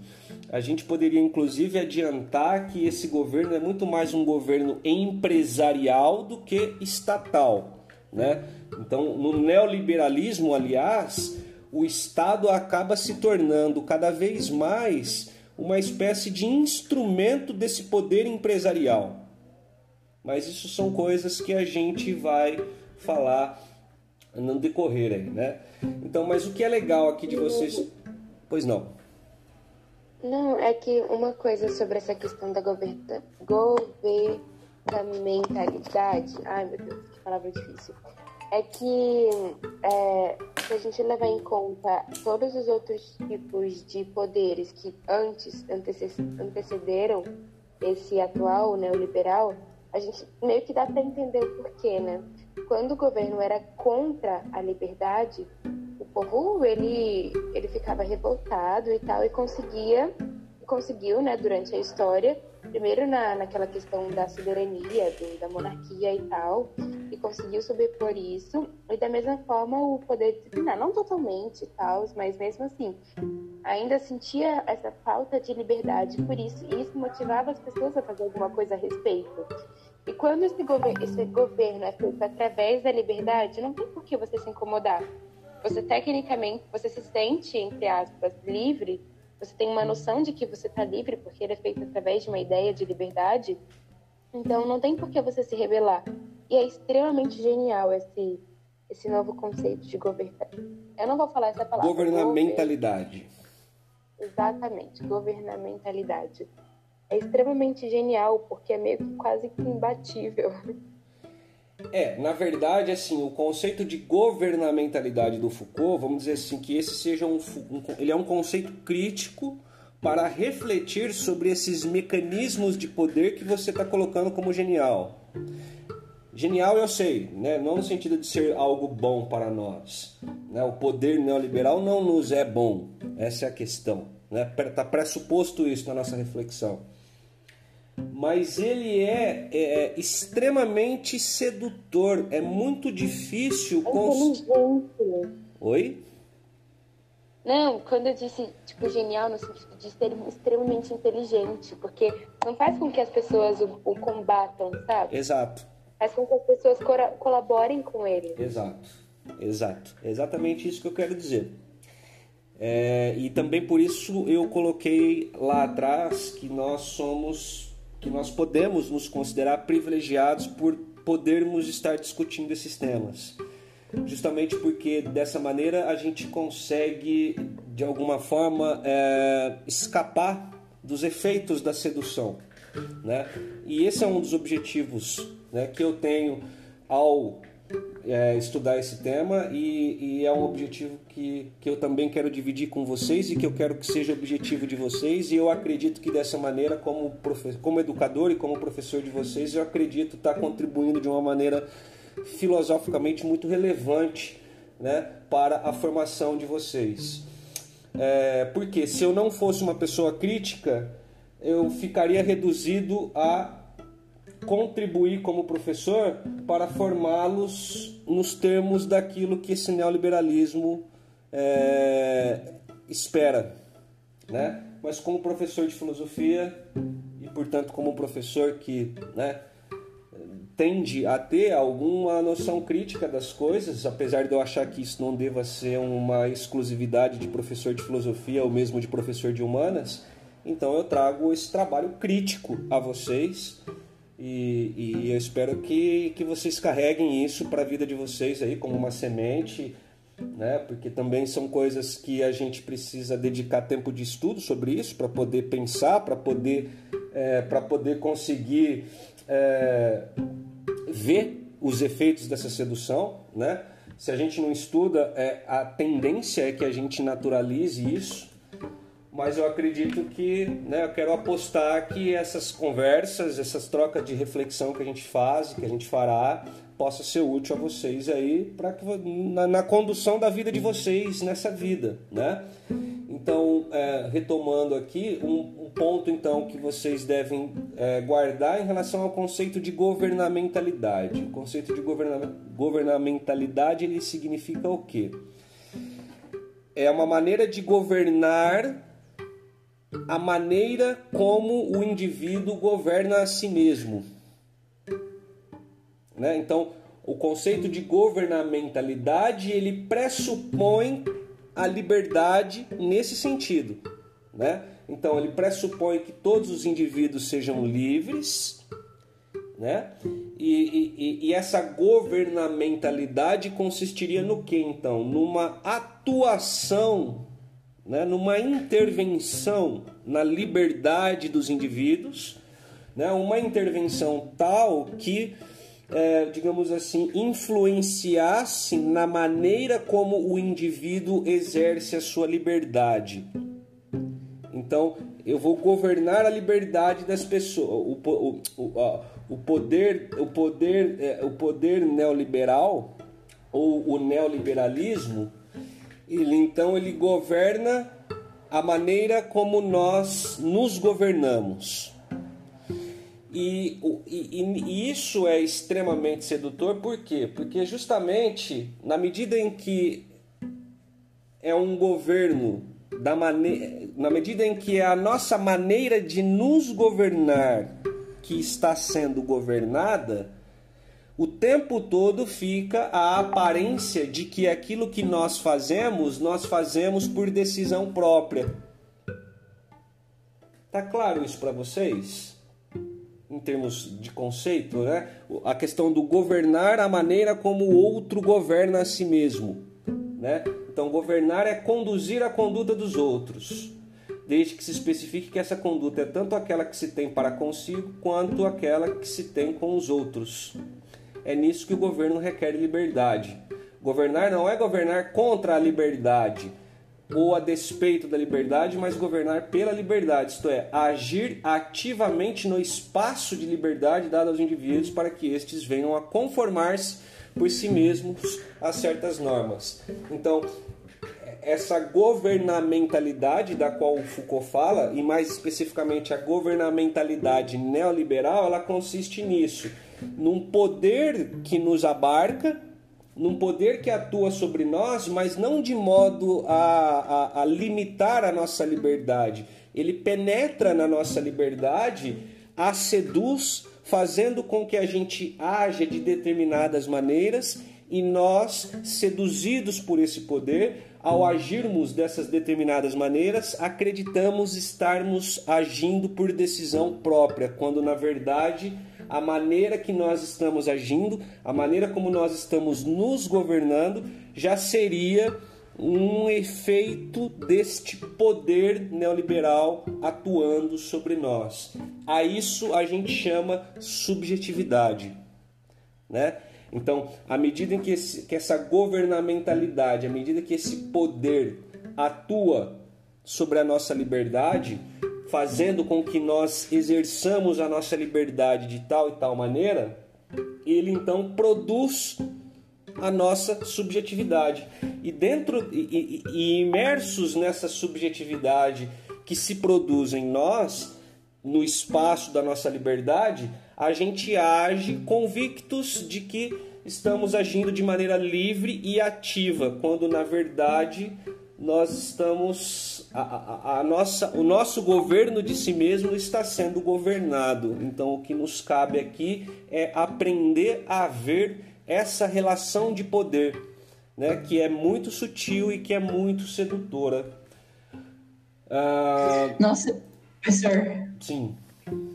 S1: a gente poderia inclusive adiantar que esse governo é muito mais um governo empresarial do que estatal, né? Então, no neoliberalismo, aliás, o Estado acaba se tornando cada vez mais uma espécie de instrumento desse poder empresarial. Mas isso são coisas que a gente vai falar no decorrer aí, né? Então, mas o que é legal aqui de vocês. Pois não.
S2: Não, é que uma coisa sobre essa questão da governamentalidade. Ai, meu Deus, que palavra difícil é que é, se a gente levar em conta todos os outros tipos de poderes que antes antecederam esse atual neoliberal, a gente meio que dá para entender o porquê, né? Quando o governo era contra a liberdade, o povo ele ele ficava revoltado e tal e conseguia conseguiu, né, durante a história, primeiro na, naquela questão da soberania, do, da monarquia e tal, e conseguiu sobrepor isso, e da mesma forma o poder disciplinar, não totalmente e tal, mas mesmo assim, ainda sentia essa falta de liberdade, por isso, e isso motivava as pessoas a fazer alguma coisa a respeito. E quando esse, gover esse governo é feito através da liberdade, não tem por que você se incomodar. Você tecnicamente, você se sente, entre aspas, livre você tem uma noção de que você está livre porque ele é feito através de uma ideia de liberdade, então não tem por que você se rebelar. E é extremamente genial esse, esse novo conceito de governo. Eu não vou falar essa palavra.
S1: Governamentalidade.
S2: Exatamente, governamentalidade. É extremamente genial porque é meio que quase que imbatível.
S1: É, na verdade, assim, o conceito de governamentalidade do Foucault, vamos dizer assim, que esse seja um, um ele é um conceito crítico para refletir sobre esses mecanismos de poder que você está colocando como genial. Genial eu sei, né? não no sentido de ser algo bom para nós. Né? O poder neoliberal não nos é bom, essa é a questão. Está né? Tá pressuposto isso na nossa reflexão. Mas ele é, é extremamente sedutor, é muito difícil.
S2: É cons...
S1: Oi?
S2: Não, quando eu disse, tipo, genial no sentido de ser extremamente inteligente, porque não faz com que as pessoas o, o combatam, sabe?
S1: Exato
S2: faz com que as pessoas colaborem com ele.
S1: Exato, exato. É exatamente isso que eu quero dizer. É, e também por isso eu coloquei lá atrás que nós somos, que nós podemos nos considerar privilegiados por podermos estar discutindo esses temas. Justamente porque dessa maneira a gente consegue, de alguma forma, é, escapar dos efeitos da sedução. Né? E esse é um dos objetivos né, que eu tenho ao é, estudar esse tema e, e, é um objetivo que, que eu também quero dividir com vocês e que eu quero que seja objetivo de vocês. E eu acredito que dessa maneira como, como educador e como professor de vocês eu acredito estar contribuindo de uma maneira filosoficamente muito relevante né, para a formação de vocês. É, porque se eu não fosse uma pessoa crítica eu ficaria reduzido a contribuir como professor para formá-los nos termos daquilo que esse neoliberalismo é, espera, né? Mas como professor de filosofia e portanto como professor que, né, tende a ter alguma noção crítica das coisas, apesar de eu achar que isso não deva ser uma exclusividade de professor de filosofia ou mesmo de professor de humanas, então eu trago esse trabalho crítico a vocês e, e eu espero que, que vocês carreguem isso para a vida de vocês aí como uma semente, né? Porque também são coisas que a gente precisa dedicar tempo de estudo sobre isso para poder pensar, para poder é, para poder conseguir é, ver os efeitos dessa sedução, né? Se a gente não estuda, é, a tendência é que a gente naturalize isso mas eu acredito que, né, eu quero apostar que essas conversas, essas trocas de reflexão que a gente faz, que a gente fará, possa ser útil a vocês aí para na, na, condução da vida de vocês nessa vida, né? Então, é, retomando aqui, um, um, ponto então que vocês devem é, guardar em relação ao conceito de governamentalidade. O conceito de governa governamentalidade ele significa o quê? É uma maneira de governar a maneira como o indivíduo governa a si mesmo. Né? Então, o conceito de governamentalidade ele pressupõe a liberdade nesse sentido. Né? Então, ele pressupõe que todos os indivíduos sejam livres, né? E, e, e, essa governamentalidade consistiria no que então? Numa atuação né, numa intervenção na liberdade dos indivíduos, né, uma intervenção tal que, é, digamos assim, influenciasse na maneira como o indivíduo exerce a sua liberdade. Então, eu vou governar a liberdade das pessoas. O, o, o, o poder, o poder, é, o poder neoliberal ou o neoliberalismo ele então ele governa a maneira como nós nos governamos. E, e, e, isso é extremamente sedutor, por quê? Porque justamente na medida em que é um governo, da maneira, na medida em que é a nossa maneira de nos governar que está sendo governada, o tempo todo fica a aparência de que aquilo que nós fazemos, nós fazemos por decisão própria. Tá claro isso para vocês? em termos de conceito, né? A questão do governar a maneira como o outro governa a si mesmo, né? Então, governar é conduzir a conduta dos outros, desde que se especifique que essa conduta é tanto aquela que se tem para consigo quanto aquela que se tem com os outros. É nisso que o governo requer liberdade. Governar não é governar contra a liberdade, ou a despeito da liberdade, mas governar pela liberdade, isto é, agir ativamente no espaço de liberdade dado aos indivíduos para que estes venham a conformar-se por si mesmos a certas normas. Então, essa governamentalidade da qual o Foucault fala, e mais especificamente a governamentalidade neoliberal, ela consiste nisso, num poder que nos abarca num poder que atua sobre nós, mas não de modo a, a, a, limitar a nossa liberdade. Ele penetra na nossa liberdade, a seduz, fazendo com que a gente haja de determinadas maneiras e nós, seduzidos por esse poder, ao agirmos dessas determinadas maneiras, acreditamos estarmos agindo por decisão própria, quando na verdade a maneira que nós estamos agindo, a maneira como nós estamos nos governando, já seria um efeito deste poder neoliberal atuando sobre nós. A isso a gente chama subjetividade, né? Então, à medida em que, esse, que essa governamentalidade, à medida que esse poder atua sobre a nossa liberdade, fazendo com que nós exerçamos a nossa liberdade de tal e tal maneira, ele então produz a nossa subjetividade. E dentro e, e, e imersos nessa subjetividade que se produz em nós, no espaço da nossa liberdade, a gente age convictos de que estamos agindo de maneira livre e ativa, quando na verdade nós estamos a, a, a, nossa o nosso governo de si mesmo está sendo governado. Então o que nos cabe aqui é aprender a ver essa relação de poder né que é muito sutil e que é muito sedutora.
S3: Ah, nossa professor.
S1: Sim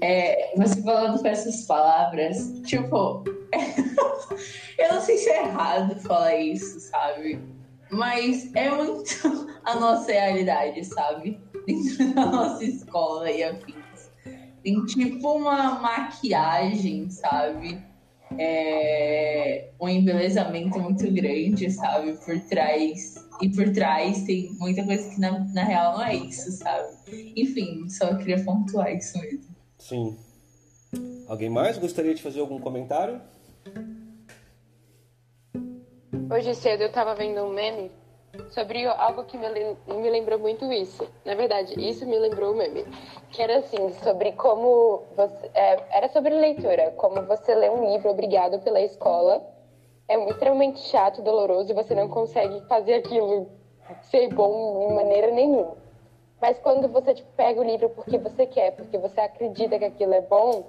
S3: é, você falando com essas palavras tipo [laughs] eu não sei se é errado falar isso sabe mas é muito [laughs] a nossa realidade, sabe? Dentro da nossa escola e afins. Tem tipo uma maquiagem, sabe? É... um embelezamento muito grande, sabe? Por trás. E por trás tem muita coisa que na, na real não é isso, sabe? Enfim, só queria pontuar isso mesmo.
S1: Sim. Alguém mais gostaria de fazer algum comentário?
S2: Hoje cedo eu tava vendo um meme sobre algo que me, me lembrou muito isso. Na verdade, isso me lembrou o meme. Que era assim, sobre como você. É, era sobre leitura, como você lê um livro obrigado pela escola. É extremamente chato, doloroso, e você não consegue fazer aquilo ser bom de maneira nenhuma. Mas quando você tipo, pega o livro porque você quer, porque você acredita que aquilo é bom,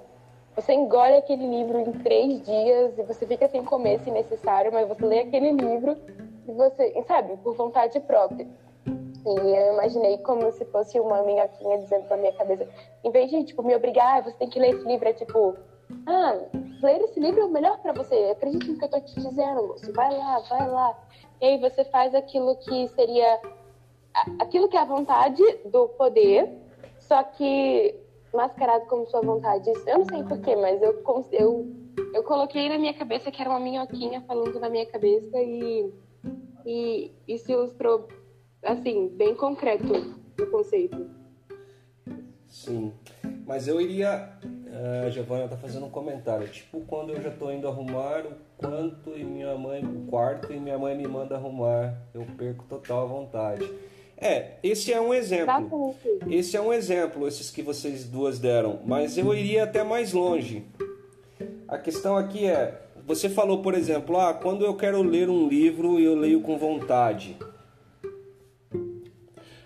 S2: você engole aquele livro em três dias e você fica sem comer se necessário, mas você lê aquele livro e você, sabe, por vontade própria. E eu imaginei como se fosse uma minhoquinha dizendo na minha cabeça, em vez de tipo me obrigar, ah, você tem que ler esse livro, é tipo, ah, ler esse livro é o melhor para você. Acredite no que eu tô te dizendo, moço. Vai lá, vai lá. E aí você faz aquilo que seria aquilo que é a vontade do poder, só que mascarado como sua vontade. Eu não sei porquê, mas eu, eu, eu coloquei na minha cabeça que era uma minhoquinha falando na minha cabeça e, e isso ilustrou, assim, bem concreto o conceito.
S1: Sim, mas eu iria. A uh, Giovana tá fazendo um comentário. Tipo, quando eu já tô indo arrumar o quanto e minha mãe, o quarto e minha mãe me manda arrumar, eu perco total a vontade. É, esse é um exemplo. Esse é um exemplo, esses que vocês duas deram. Mas eu iria até mais longe. A questão aqui é, você falou, por exemplo, ah, quando eu quero ler um livro, eu leio com vontade.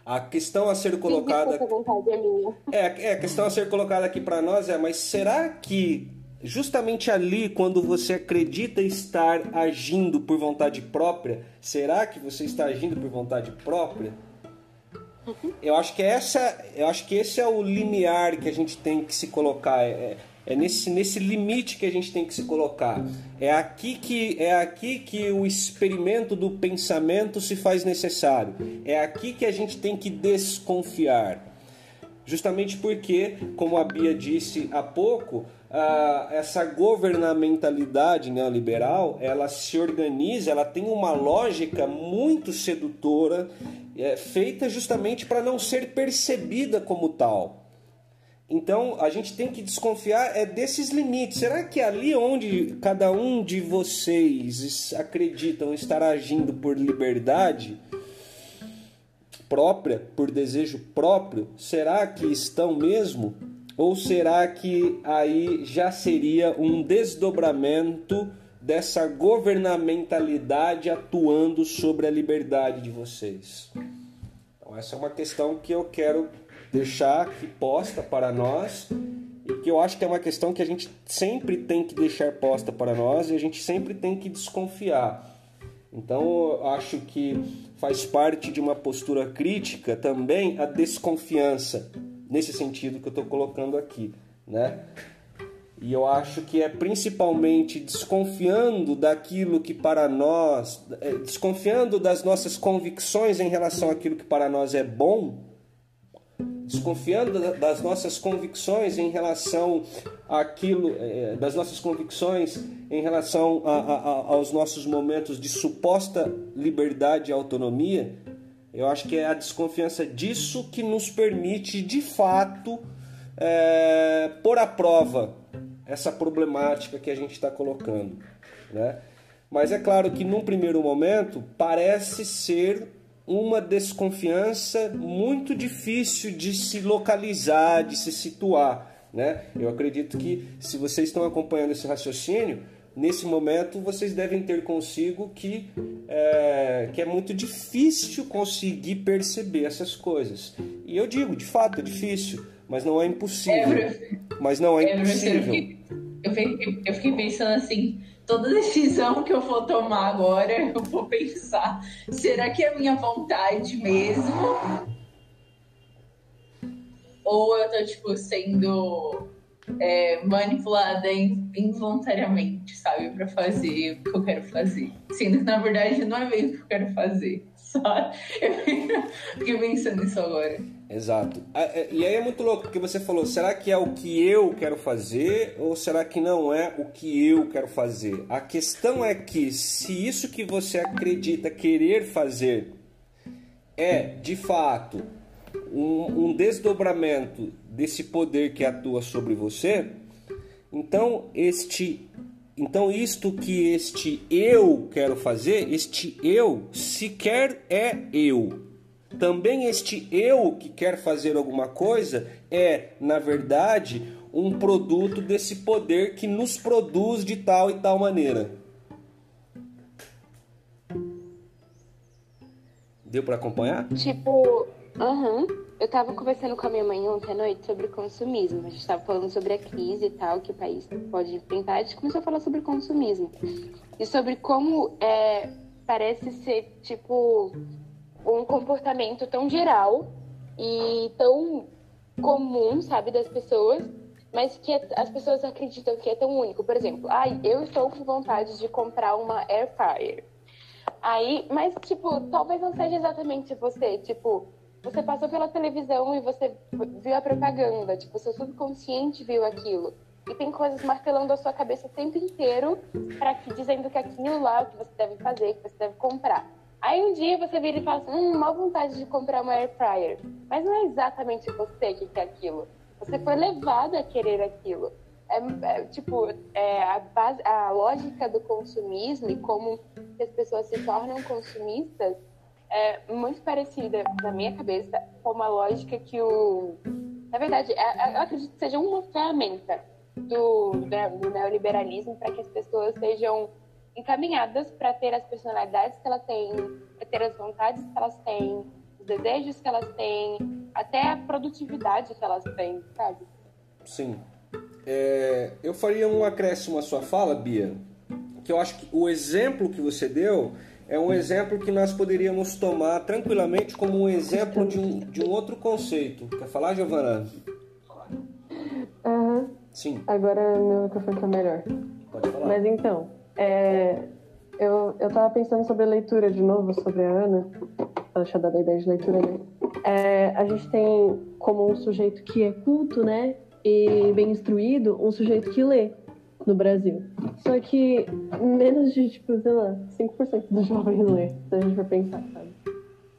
S1: A questão a ser colocada.
S2: É,
S1: é, é, a questão a ser colocada aqui para nós é, mas será que justamente ali, quando você acredita estar agindo por vontade própria, será que você está agindo por vontade própria? Eu acho que essa, eu acho que esse é o limiar que a gente tem que se colocar. É, É nesse, nesse limite que a gente tem que se colocar. É aqui que é aqui que o experimento do pensamento se faz necessário. É aqui que a gente tem que desconfiar. Justamente porque, como a Bia disse há pouco, essa governamentalidade neoliberal ela se organiza, ela tem uma lógica muito sedutora, é, feita justamente para não ser percebida como tal. Então a gente tem que desconfiar é desses limites. Será que ali onde cada um de vocês acreditam estar agindo por liberdade própria, por desejo próprio, será que estão mesmo? Ou será que aí já seria um desdobramento dessa governamentalidade atuando sobre a liberdade de vocês? Então, essa é uma questão que eu quero deixar aqui posta para nós e que eu acho que é uma questão que a gente sempre tem que deixar posta para nós e a gente sempre tem que desconfiar. Então, eu acho que faz parte de uma postura crítica também a desconfiança, nesse sentido que eu estou colocando aqui, né? E eu acho que é principalmente desconfiando daquilo que para nós, é, desconfiando das nossas convicções em relação àquilo que para nós é bom, desconfiando das nossas convicções em relação àquilo, é, das nossas convicções em relação a, a, aos nossos momentos de suposta liberdade e autonomia, eu acho que é a desconfiança disso que nos permite, de fato, é, pôr à prova essa problemática que a gente está colocando. Né? Mas é claro que, num primeiro momento, parece ser uma desconfiança muito difícil de se localizar, de se situar. Né? Eu acredito que se vocês estão acompanhando esse raciocínio, nesse momento vocês devem ter consigo que é, que é muito difícil conseguir perceber essas coisas. E eu digo, de fato, é difícil, mas não é impossível. É, mas não é, é impossível.
S3: Eu fiquei, eu fiquei pensando assim, toda decisão que eu for tomar agora, eu vou pensar: será que é minha vontade mesmo? Ou eu tô, tipo, sendo é, manipulada involuntariamente, sabe? para fazer o que eu quero fazer. Sendo que, na verdade, não é mesmo o que eu quero fazer. [laughs] Só eu fiquei pensando nisso agora.
S1: Exato. É, e aí é muito louco, porque você falou, será que é o que eu quero fazer ou será que não é o que eu quero fazer? A questão é que se isso que você acredita querer fazer é, de fato, um, um desdobramento desse poder que atua sobre você, então este então isto que este eu quero fazer, este eu sequer é eu também este eu que quer fazer alguma coisa é, na verdade, um produto desse poder que nos produz de tal e tal maneira. Deu para acompanhar?
S2: Tipo, aham. Uhum. Eu tava conversando com a minha mãe ontem à noite sobre consumismo. A gente tava falando sobre a crise e tal que o país pode enfrentar. A gente começou a falar sobre consumismo. E sobre como é, parece ser, tipo, um comportamento tão geral e tão comum, sabe, das pessoas, mas que as pessoas acreditam que é tão único. Por exemplo, ai, eu estou com vontade de comprar uma air fryer. Aí, mas tipo, talvez não seja exatamente você, tipo, você passou pela televisão e você viu a propaganda, tipo, seu subconsciente viu aquilo. E tem coisas martelando a sua cabeça o tempo inteiro para que dizendo que aquilo lá é o que você deve fazer, que você deve comprar. Aí um dia você vira e fala assim, hum, mal vontade de comprar uma air fryer. Mas não é exatamente você que quer aquilo. Você foi levado a querer aquilo. É, é, tipo, é, a, base, a lógica do consumismo e como as pessoas se tornam consumistas é muito parecida, na minha cabeça, com uma lógica que o... Na verdade, é, é, eu acredito que seja uma ferramenta do, do neoliberalismo para que as pessoas sejam encaminhadas para ter as personalidades que elas têm, para ter as vontades que elas têm, os desejos que elas têm, até a produtividade que elas têm, sabe?
S1: Sim. É, eu faria um acréscimo à sua fala, Bia, que eu acho que o exemplo que você deu é um exemplo que nós poderíamos tomar tranquilamente como um exemplo de um, de um outro conceito. Quer falar, Giovana?
S2: Uhum.
S1: Sim.
S4: Agora meu microfone tá melhor.
S1: Pode falar.
S4: Mas então, é, eu, eu tava pensando sobre a leitura de novo, sobre a Ana. Ela tinha dado a ideia de leitura, né? É, a gente tem como um sujeito que é culto, né? E bem instruído, um sujeito que lê no Brasil. Só que menos de, tipo, sei lá, 5% dos [laughs] jovens lê, se a gente for pensar, sabe?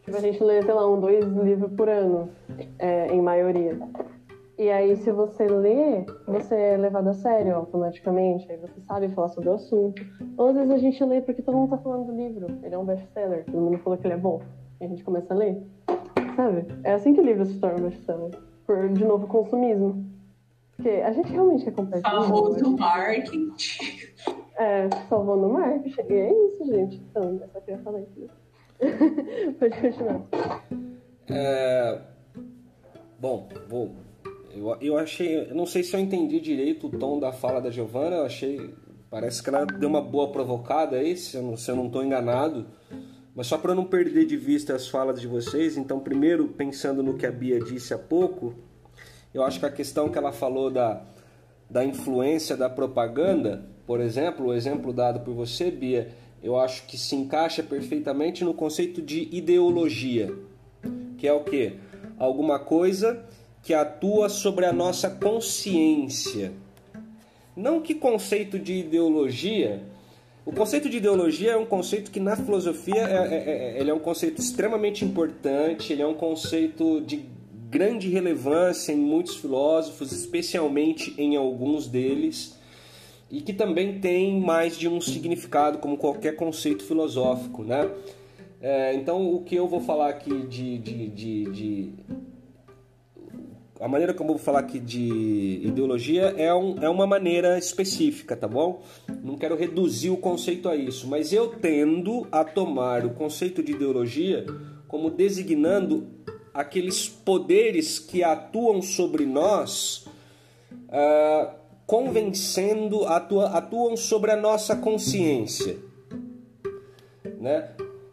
S4: Tipo, a gente lê, sei lá, um, dois livros por ano, é, em maioria. E aí, se você lê, você é levado a sério automaticamente, aí você sabe falar sobre o assunto. Ou às vezes a gente lê porque todo mundo tá falando do livro, ele é um best-seller, todo mundo falou que ele é bom, e a gente começa a ler. Sabe? É assim que o livro se torna best-seller. Por, de novo, consumismo. Porque a gente realmente quer comprar esse livro,
S3: Famoso marketing.
S4: É, salvou no marketing. E é isso, gente. Então, eu só queria falar isso. [laughs] Pode continuar.
S1: É, Bom, vou. Eu, eu achei. Eu não sei se eu entendi direito o tom da fala da Giovana. Eu achei. Parece que ela deu uma boa provocada aí, se eu não, se eu não estou enganado. Mas só para não perder de vista as falas de vocês, então, primeiro, pensando no que a Bia disse há pouco, eu acho que a questão que ela falou da, da influência da propaganda, por exemplo, o exemplo dado por você, Bia, eu acho que se encaixa perfeitamente no conceito de ideologia, que é o quê? Alguma coisa que atua sobre a nossa consciência. Não que conceito de ideologia. O conceito de ideologia é um conceito que na filosofia é, é- é- ele é um conceito extremamente importante, ele é um conceito de grande relevância em muitos filósofos, especialmente em alguns deles, e que também tem mais de um significado, como qualquer conceito filosófico. Né? É, então, o que eu vou falar aqui de, de, de, de a maneira como eu vou falar aqui de ideologia é, um, é uma maneira específica, tá bom? Não quero reduzir o conceito a isso, mas eu tendo a tomar o conceito de ideologia como designando aqueles poderes que atuam sobre nós, ah, convencendo, atua, atuam sobre a nossa consciência, né?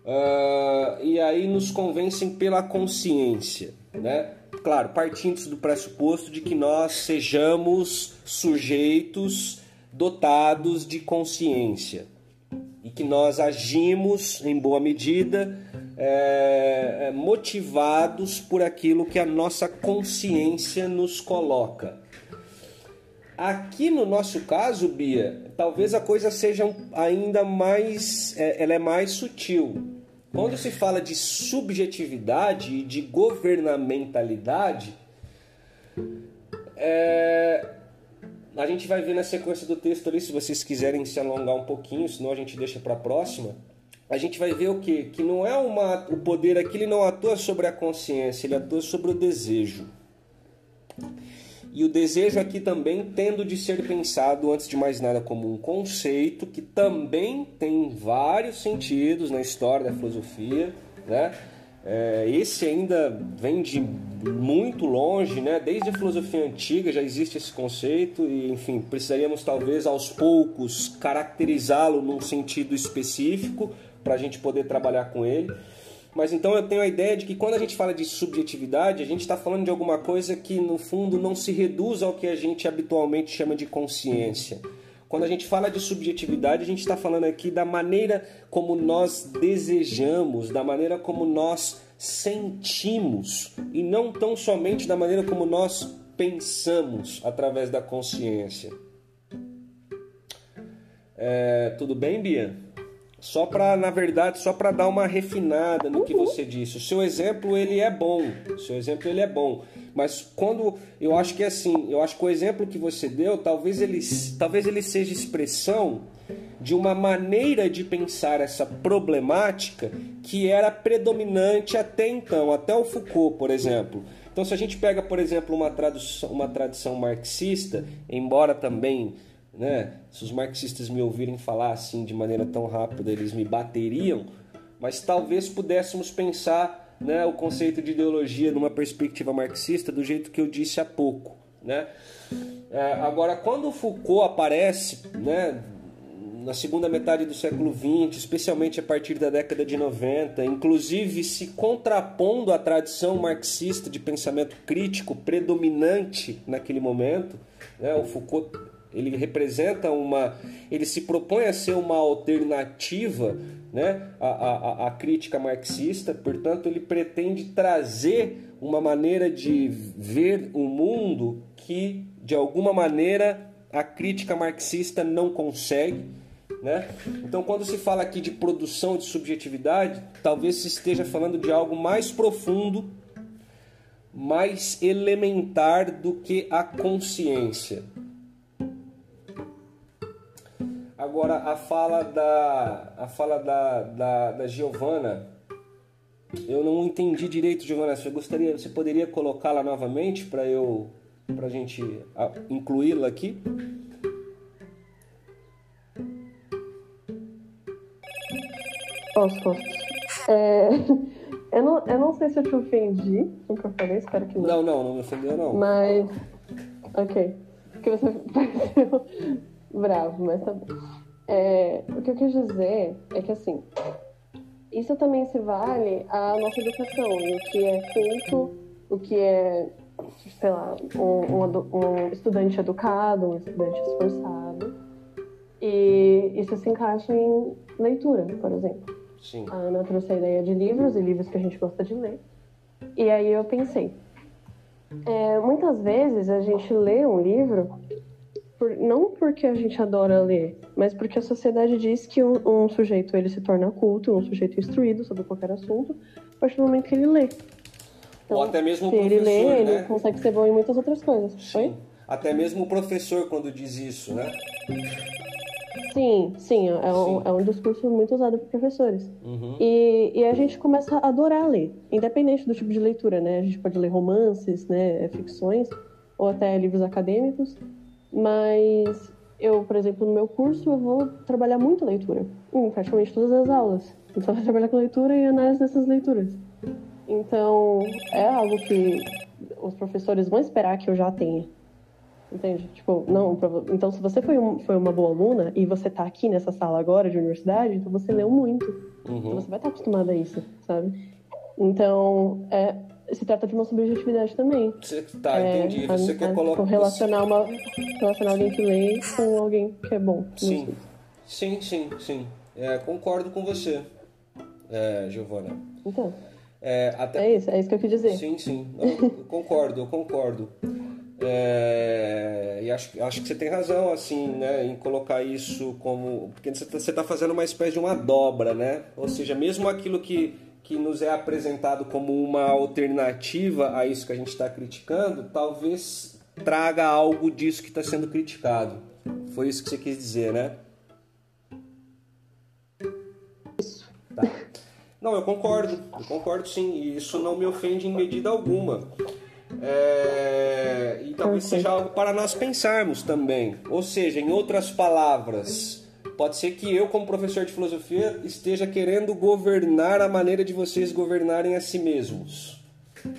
S1: Ah, e aí nos convencem pela consciência, né? Claro, partindo do pressuposto de que nós sejamos sujeitos dotados de consciência e que nós agimos em boa medida é, é, motivados por aquilo que a nossa consciência nos coloca. Aqui no nosso caso, Bia, talvez a coisa seja ainda mais, é, ela é mais sutil. Quando se fala de subjetividade e de governamentalidade, é, a gente vai ver na sequência do texto ali, se vocês quiserem se alongar um pouquinho, senão a gente deixa para a próxima. A gente vai ver o que? Que não é uma, o poder aqui, ele não atua sobre a consciência, ele atua sobre o desejo. E o desejo aqui também tendo de ser pensado, antes de mais nada, como um conceito que também tem vários sentidos na história da filosofia. Né? É, esse ainda vem de muito longe, né? desde a filosofia antiga já existe esse conceito, e enfim, precisaríamos talvez aos poucos caracterizá-lo num sentido específico para a gente poder trabalhar com ele. Mas então eu tenho a ideia de que quando a gente fala de subjetividade, a gente está falando de alguma coisa que no fundo não se reduz ao que a gente habitualmente chama de consciência. Quando a gente fala de subjetividade, a gente está falando aqui da maneira como nós desejamos, da maneira como nós sentimos, e não tão somente da maneira como nós pensamos através da consciência. É, tudo bem, Bia? Só para, na verdade, só para dar uma refinada no que você disse. O seu exemplo ele é bom. O seu exemplo ele é bom. Mas quando eu acho que é assim, eu acho que o exemplo que você deu, talvez ele, talvez ele seja expressão de uma maneira de pensar essa problemática que era predominante até então, até o Foucault, por exemplo. Então, se a gente pega, por exemplo, uma, tradução, uma tradição marxista, embora também né? Se os marxistas me ouvirem falar assim de maneira tão rápida, eles me bateriam, mas talvez pudéssemos pensar né, o conceito de ideologia numa perspectiva marxista do jeito que eu disse há pouco. Né? É, agora, quando Foucault aparece né, na segunda metade do século XX, especialmente a partir da década de 90, inclusive se contrapondo à tradição marxista de pensamento crítico predominante naquele momento. Né? O Foucault ele representa uma, ele se propõe a ser uma alternativa né, à, crítica marxista, portanto ele pretende trazer uma maneira de ver o mundo que de alguma maneira a crítica marxista não consegue. Né? Então, quando se fala aqui de produção de subjetividade, talvez se esteja falando de algo mais profundo, mais elementar do que a consciência. Agora, a fala da, a fala da, da, da Giovana, eu não entendi direito, Giovana. Você gostaria, você poderia colocá-la novamente para eu para a gente incluí-la aqui?
S4: Posso, posso. É, eu, não, eu não sei se eu te ofendi com o que eu falei, espero que não.
S1: Não, não, não me ofendeu, não.
S4: Mas. Ok. Porque você [laughs] pareceu bravo, mas tá bom. É, o que eu quis dizer é que, assim, isso também se vale à nossa educação, o que é culto, o que é sei lá, um, um, um estudante educado, um estudante esforçado. E isso se encaixa em leitura, por exemplo.
S1: Sim.
S4: A Ana trouxe a ideia de livros e livros que a gente gosta de ler. E aí eu pensei, é, muitas vezes a gente lê um livro por, não porque a gente adora ler, mas porque a sociedade diz que um, um, sujeito ele se torna culto, um sujeito instruído sobre qualquer assunto, a partir do momento que ele lê.
S1: Então, Ou até mesmo o professor,
S4: ele lê,
S1: né?
S4: ele consegue ser bom em muitas outras coisas.
S1: Sim.
S4: Oi?
S1: Até mesmo o professor quando diz isso, né?
S4: Sim, sim, é um,
S1: Sim.
S4: é um discurso muito usado por professores.
S1: Uhum.
S4: E, e a gente começa a adorar ler, independente do tipo de leitura, né? A gente pode ler romances, né, ficções, ou até livros acadêmicos, mas eu, por exemplo, no meu curso, eu vou trabalhar muito leitura, em praticamente todas as aulas. Só vou trabalhar com leitura e análise dessas leituras. Então, é algo que os professores vão esperar que eu já tenha. Entende? Tipo, não, então se você foi, um- foi uma boa aluna e você tá aqui nessa sala agora de universidade, então você leu muito. Então
S1: Uhum.
S4: você vai estar acostumada a isso, sabe? Então, é, se trata de uma subjetividade também.
S1: Você, tá,
S4: É,
S1: entendi. Você
S4: a-
S1: quer colocar.
S4: tipo, relacionar, uma, relacionar alguém que lê com alguém que é bom.
S1: Sim, sim, sim, sim. É, concordo com você, é, Giovana.
S4: Então,
S1: É, até...
S4: é isso, é isso que eu quis dizer.
S1: Sim, sim. Não, eu concordo, eu concordo. É, e acho, acho que você tem razão, assim, né, em colocar isso como... Porque você está fazendo uma espécie de uma dobra, né? Ou seja, mesmo aquilo que, que nos é apresentado como uma alternativa a isso que a gente está criticando, talvez traga algo disso que está sendo criticado. Foi isso que você quis dizer, né?
S4: Isso.
S1: Tá. Não, eu concordo, eu concordo sim, e isso não me ofende em medida alguma. É, E talvez seja algo para nós pensarmos também. Ou seja, em outras palavras, pode ser que eu, como professor de filosofia, esteja querendo governar a maneira de vocês governarem a si mesmos.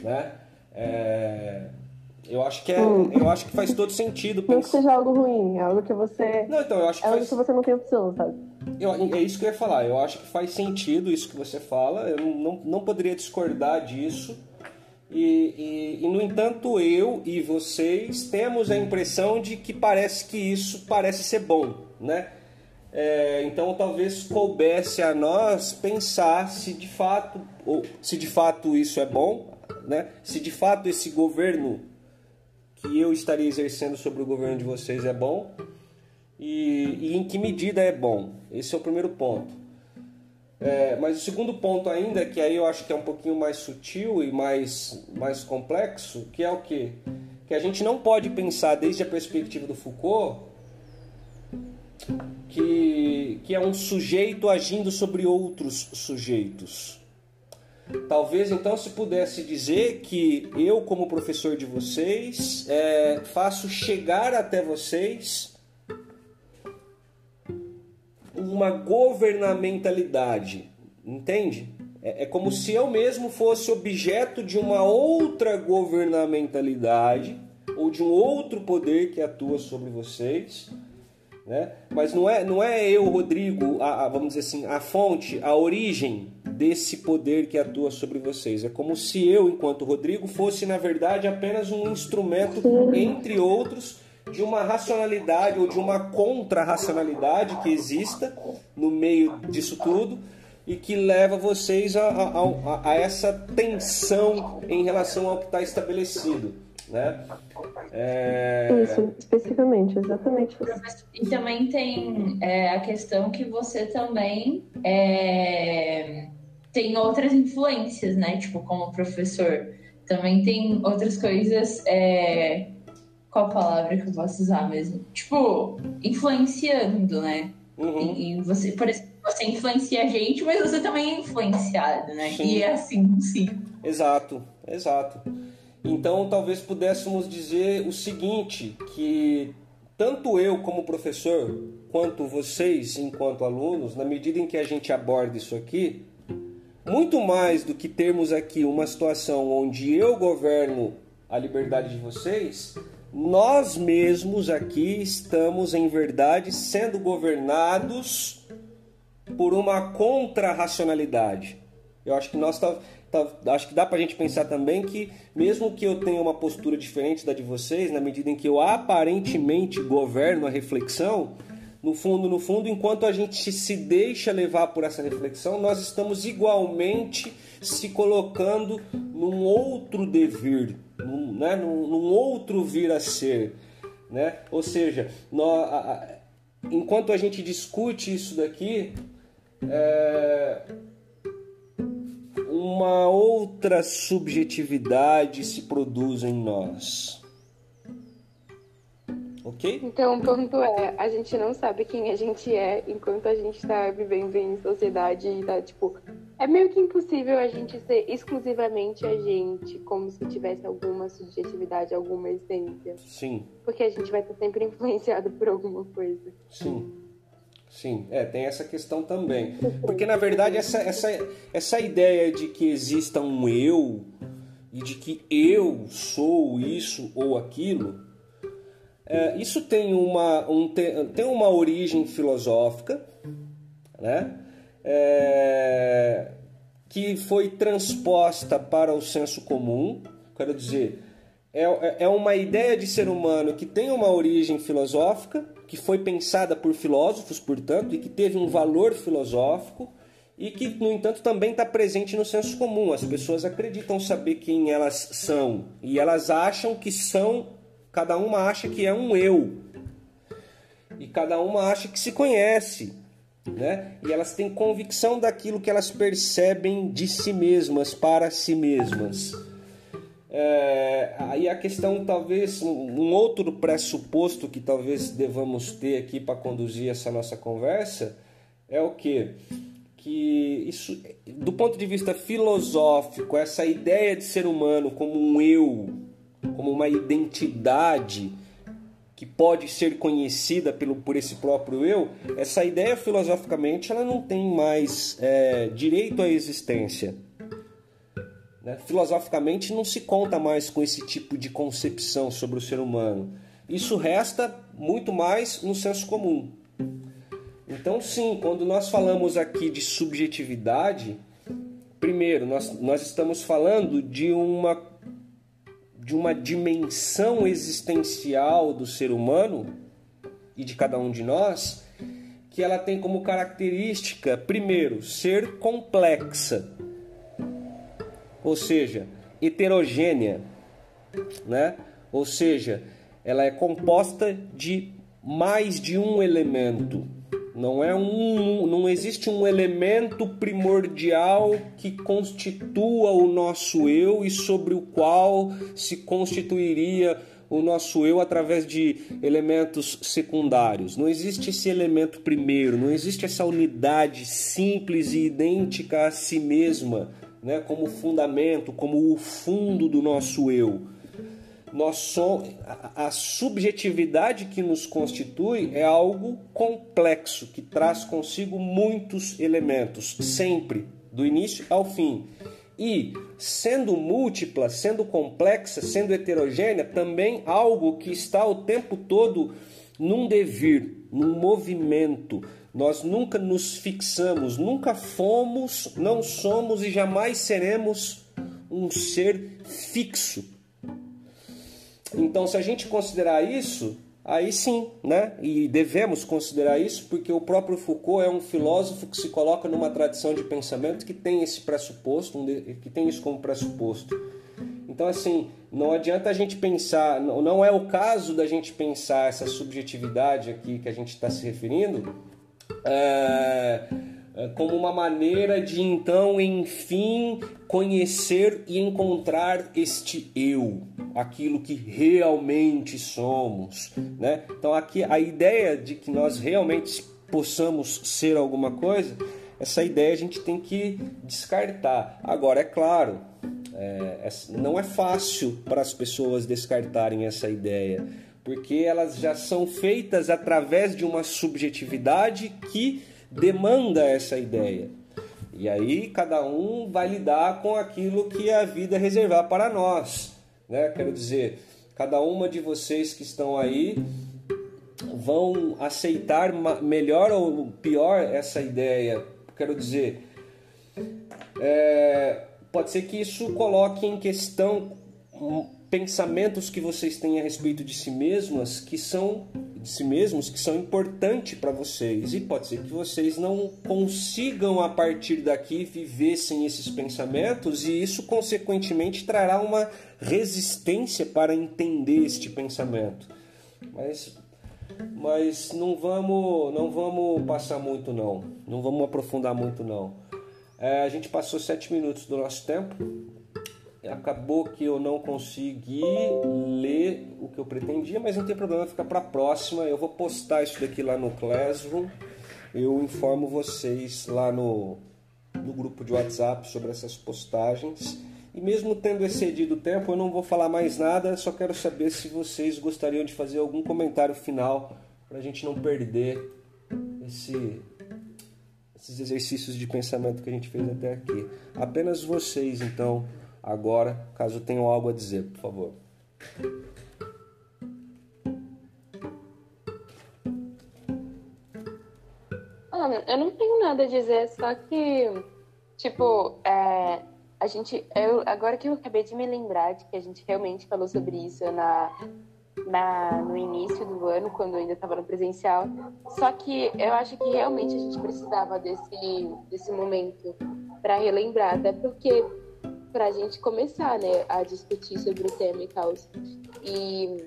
S1: Né? É, Eu, acho que é, eu acho que faz todo sentido
S4: Não que
S1: pensar.
S4: seja algo ruim, é algo que você.
S1: Não, então, eu acho que
S4: É algo
S1: faz...
S4: que você não tem opção, sabe?
S1: Eu- é isso que eu ia falar. Eu acho que faz sentido isso que você fala. Eu não, não, não poderia discordar disso. E, e, e, no entanto, eu e vocês temos a impressão de que parece que isso parece ser bom, né? É, então, talvez coubesse a nós pensar se de fato, ou se de fato isso é bom, né? Se de fato esse governo que eu estaria exercendo sobre o governo de vocês é bom e, e em que medida é bom. Esse é o primeiro ponto. É, mas o segundo ponto ainda, que aí eu acho que é um pouquinho mais sutil e mais, mais complexo, que é o quê? Que a gente não pode pensar desde a perspectiva do Foucault que, que é um sujeito agindo sobre outros sujeitos. Talvez então se pudesse dizer que eu, como professor de vocês, é, faço chegar até vocês uma governamentalidade, entende? É, é como se eu mesmo fosse objeto de uma outra governamentalidade ou de um outro poder que atua sobre vocês Né? Mas não é, não é eu, Rodrigo, a, a, vamos dizer assim, a fonte, a origem desse poder que atua sobre vocês. É como se eu, enquanto Rodrigo, fosse, na verdade, apenas um instrumento, entre outros, de uma racionalidade ou de uma contra-racionalidade que exista no meio disso tudo e que leva vocês a, a, a, essa tensão em relação ao que está estabelecido. Né?
S4: É... Isso, especificamente, exatamente isso.
S3: E também tem é, a questão que você também é, tem outras influências, né? Tipo, como professor. Também tem outras coisas. É, qual palavra que eu posso usar mesmo? Tipo, influenciando, né? Uhum. E, e, você, por exemplo, você influencia a gente, mas você também é influenciado, né? Sim. E é assim, sim.
S1: Exato, exato. Então, talvez pudéssemos dizer o seguinte, que tanto eu como professor, quanto vocês enquanto alunos, na medida em que a gente aborda isso aqui, muito mais do que termos aqui uma situação onde eu governo a liberdade de vocês, nós mesmos aqui estamos, em verdade, sendo governados por uma contra-racionalidade. Eu acho que nós tá, acho que dá para a gente pensar também que, mesmo que eu tenha uma postura diferente da de vocês, na medida em que eu aparentemente governo a reflexão, no fundo, no fundo, enquanto a gente se deixa levar por essa reflexão, nós estamos igualmente se colocando num outro devir, num, né, num, num outro vir a ser. Né? Ou seja, nós, a, a, enquanto a gente discute isso daqui, é, uma outra subjetividade se produz em nós. Ok?
S2: Então, o ponto é: a gente não sabe quem a gente é enquanto a gente está vivendo em sociedade e tá, tipo. É meio que impossível a gente ser exclusivamente a gente, como se tivesse alguma subjetividade, alguma essência.
S1: Sim.
S2: Porque a gente vai estar sempre influenciado por alguma coisa.
S1: Sim. Sim, é, tem essa questão também. Porque na verdade essa, essa, essa ideia de que exista um eu e de que eu sou isso ou aquilo, é, isso tem uma, um, tem uma origem filosófica, né? É, que foi transposta para o senso comum, quero dizer, é, é uma ideia de ser humano que tem uma origem filosófica, que foi pensada por filósofos, portanto, e que teve um valor filosófico e que, no entanto, também está presente no senso comum. As pessoas acreditam saber quem elas são e elas acham que são, cada uma acha que é um eu e cada uma acha que se conhece. Né? E elas têm convicção daquilo que elas percebem de si mesmas, para si mesmas. É, aí a questão, talvez, um outro pressuposto que talvez devamos ter aqui para conduzir essa nossa conversa é o que? Que isso, do ponto de vista filosófico, essa ideia de ser humano como um eu, como uma identidade que pode ser conhecida pelo, por esse próprio eu, essa ideia filosoficamente ela não tem mais é, direito à existência. Né? Filosoficamente não se conta mais com esse tipo de concepção sobre o ser humano. Isso resta muito mais no senso comum. Então, sim, quando nós falamos aqui de subjetividade, primeiro, nós, nós estamos falando de uma, de uma dimensão existencial do ser humano e de cada um de nós, que ela tem como característica, primeiro, ser complexa ou seja, heterogênea, né? Ou seja, ela é composta de mais de um elemento. Não é um, não existe um elemento primordial que constitua o nosso eu e sobre o qual se constituiria o nosso eu através de elementos secundários. Não existe esse elemento primeiro, não existe essa unidade simples e idêntica a si mesma né, como fundamento, como o fundo do nosso eu. Nós somos, a, a subjetividade que nos constitui é algo complexo, que traz consigo muitos elementos, sempre, do início ao fim. E, sendo múltipla, sendo complexa, sendo heterogênea, também algo que está o tempo todo num devir, num movimento. Nós nunca nos fixamos, nunca fomos, não somos e jamais seremos um ser fixo. Então, se a gente considerar isso, aí sim, né? E devemos considerar isso porque o próprio Foucault é um filósofo que se coloca numa tradição de pensamento que tem esse pressuposto, que tem isso como pressuposto. Então, assim, não adianta a gente pensar, não é o caso da gente pensar essa subjetividade aqui que a gente está se referindo é, é, como uma maneira de então, enfim, conhecer e encontrar este eu, aquilo que realmente somos, né? Então aqui a ideia de que nós realmente possamos ser alguma coisa, essa ideia a gente tem que descartar. Agora é claro, é, não é fácil para as pessoas descartarem essa ideia, porque elas já são feitas através de uma subjetividade que demanda essa ideia. E aí cada um vai lidar com aquilo que a vida reservar para nós, né? Quero dizer, cada uma de vocês que estão aí vão aceitar melhor ou pior essa ideia. Quero dizer, é, pode ser que isso coloque em questão pensamentos que vocês têm a respeito de si mesmas que são de si mesmos que são importantes para vocês. E pode ser que vocês não consigam a partir daqui viver sem esses pensamentos e isso consequentemente trará uma resistência para entender este pensamento. Mas mas não vamos não vamos passar muito não. Não vamos aprofundar muito não. É, a gente passou sete minutos do nosso tempo acabou que eu não consegui ler o que eu pretendia, mas não tem problema, fica para a próxima. Eu vou postar isso daqui lá no Classroom. Eu informo vocês lá no, no grupo de WhatsApp sobre essas postagens. E mesmo tendo excedido o tempo, eu não vou falar mais nada, só quero saber se vocês gostariam de fazer algum comentário final para a gente não perder esse, esses exercícios de pensamento que a gente fez até aqui. Apenas vocês, então, agora, caso tenham algo a dizer, por favor.
S2: Eu não tenho nada a dizer, só que, tipo, é, a gente. Eu, agora que eu acabei de me lembrar de que a gente realmente falou sobre isso na, na, no início do ano, quando eu ainda estava no presencial. Só que eu acho que realmente a gente precisava desse, desse momento para relembrar, até porque para a gente começar, né, a discutir sobre o tema e tal. E,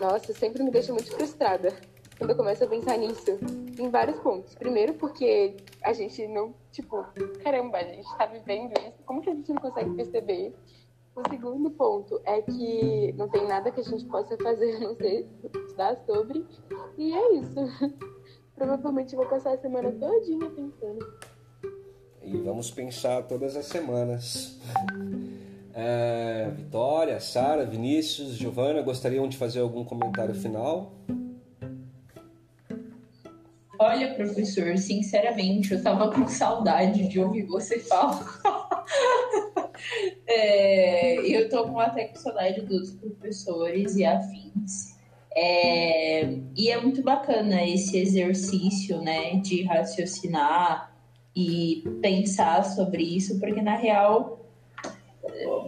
S2: nossa, sempre me deixa muito frustrada quando eu começo a pensar nisso, em vários pontos. Primeiro, porque a gente não, tipo, caramba, a gente está vivendo isso, como que a gente não consegue perceber? O segundo ponto é que não tem nada que a gente possa fazer, [laughs] não sei, estudar sobre, e é isso. [laughs] Provavelmente vou passar a semana todinha pensando.
S1: E vamos pensar todas as semanas. É, Vitória, Sara, Vinícius, Giovana, gostariam de fazer algum comentário final?
S3: Olha, professor, sinceramente, eu tava com saudade de ouvir você falar. [laughs] é, eu tô com até com saudade dos professores e afins. É, e é muito bacana esse exercício, né, de raciocinar e pensar sobre isso, porque na real,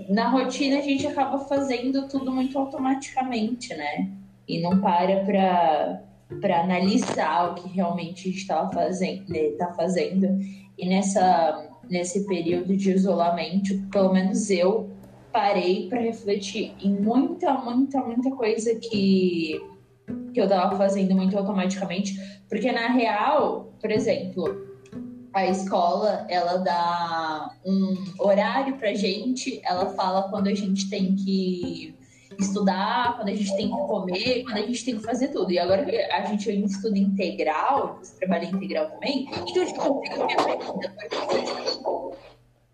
S3: na rotina a gente acaba fazendo tudo muito automaticamente, né? E não para para para analisar o que realmente estava fazendo, né, tá fazendo. E nessa nesse período de isolamento, pelo menos eu parei para refletir em muita, muita, muita coisa que que eu estava fazendo muito automaticamente, porque na real, por exemplo, a escola ela dá um horário pra gente, ela fala quando a gente tem que estudar, quando a gente tem que comer, quando a gente tem que fazer tudo. E agora a gente é em estudo integral, você trabalha integral também, então tipo, eu fico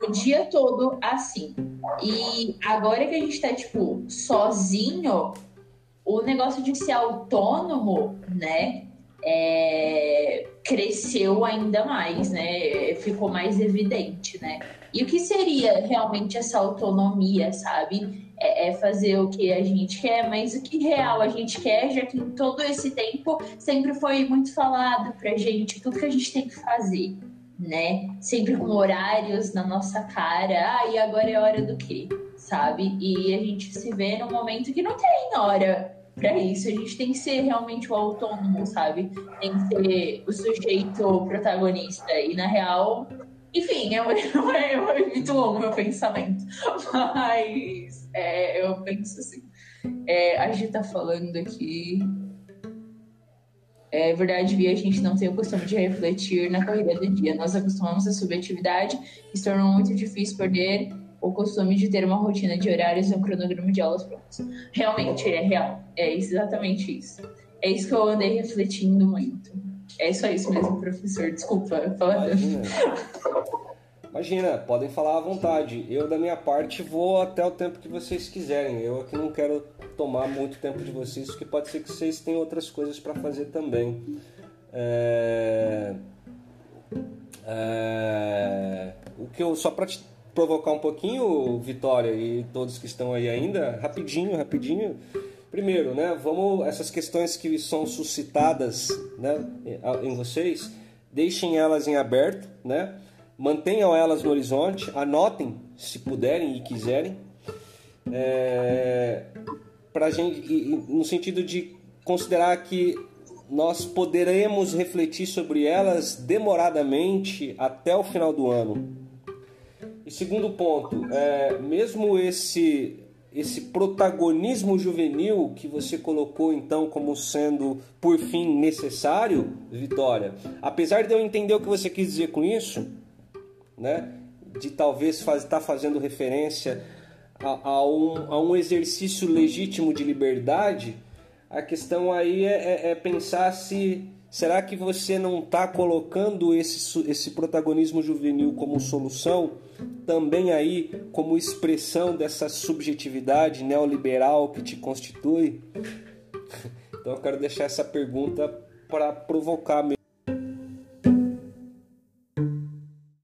S3: o dia todo assim. E agora que a gente tá, tipo, sozinho, o negócio de ser autônomo, né? É, cresceu ainda mais, né? Ficou mais evidente, né? E o que seria realmente essa autonomia, sabe? é, é, fazer o que a gente quer, mas o que real a gente quer, já que todo esse tempo sempre foi muito falado pra gente, tudo que a gente tem que fazer, né? Sempre com horários na nossa cara, ah, e agora é hora do quê? Sabe? E a gente se vê num momento que não tem hora para isso. A gente tem que ser realmente o autônomo, sabe? Tem que ser o sujeito protagonista. E na real, enfim, é, [laughs] é, é muito longo meu pensamento. [laughs] Mas é, eu penso assim. É, a gente tá falando aqui. É verdade, Via, a gente não tem o costume de refletir na corrida do dia. Nós acostumamos a subjetividade e se tornou muito difícil perder o costume de ter uma rotina de horários e um cronograma de aulas prontos. Realmente, é real. É exatamente isso. É isso que eu andei refletindo muito. É só isso mesmo, professor. Desculpa.
S1: Imagina. Imagina, podem falar à vontade. Eu, da minha parte, vou até o tempo que vocês quiserem. Eu aqui não quero tomar muito tempo de vocês, porque pode ser que vocês tenham outras coisas para fazer também. É... É... O que eu só para te provocar um pouquinho, Vitória e todos que estão aí ainda, rapidinho, rapidinho. Primeiro, né, vamos essas questões que são suscitadas, né, em vocês, deixem elas em aberto, né? Mantenham elas no horizonte, anotem se puderem e quiserem, é, para gente, no sentido de considerar que nós poderemos refletir sobre elas demoradamente até o final do ano, e segundo ponto, é, mesmo esse esse protagonismo juvenil que você colocou então como sendo por fim necessário, Vitória, apesar de eu entender o que você quis dizer com isso, né, de talvez estar faz, tá fazendo referência a, a, um, a um exercício legítimo de liberdade, a questão aí é, é, é pensar se será que você não está colocando esse, esse protagonismo juvenil como solução também aí como expressão dessa subjetividade neoliberal que te constitui? [laughs] Então eu quero deixar essa pergunta para provocar mesmo.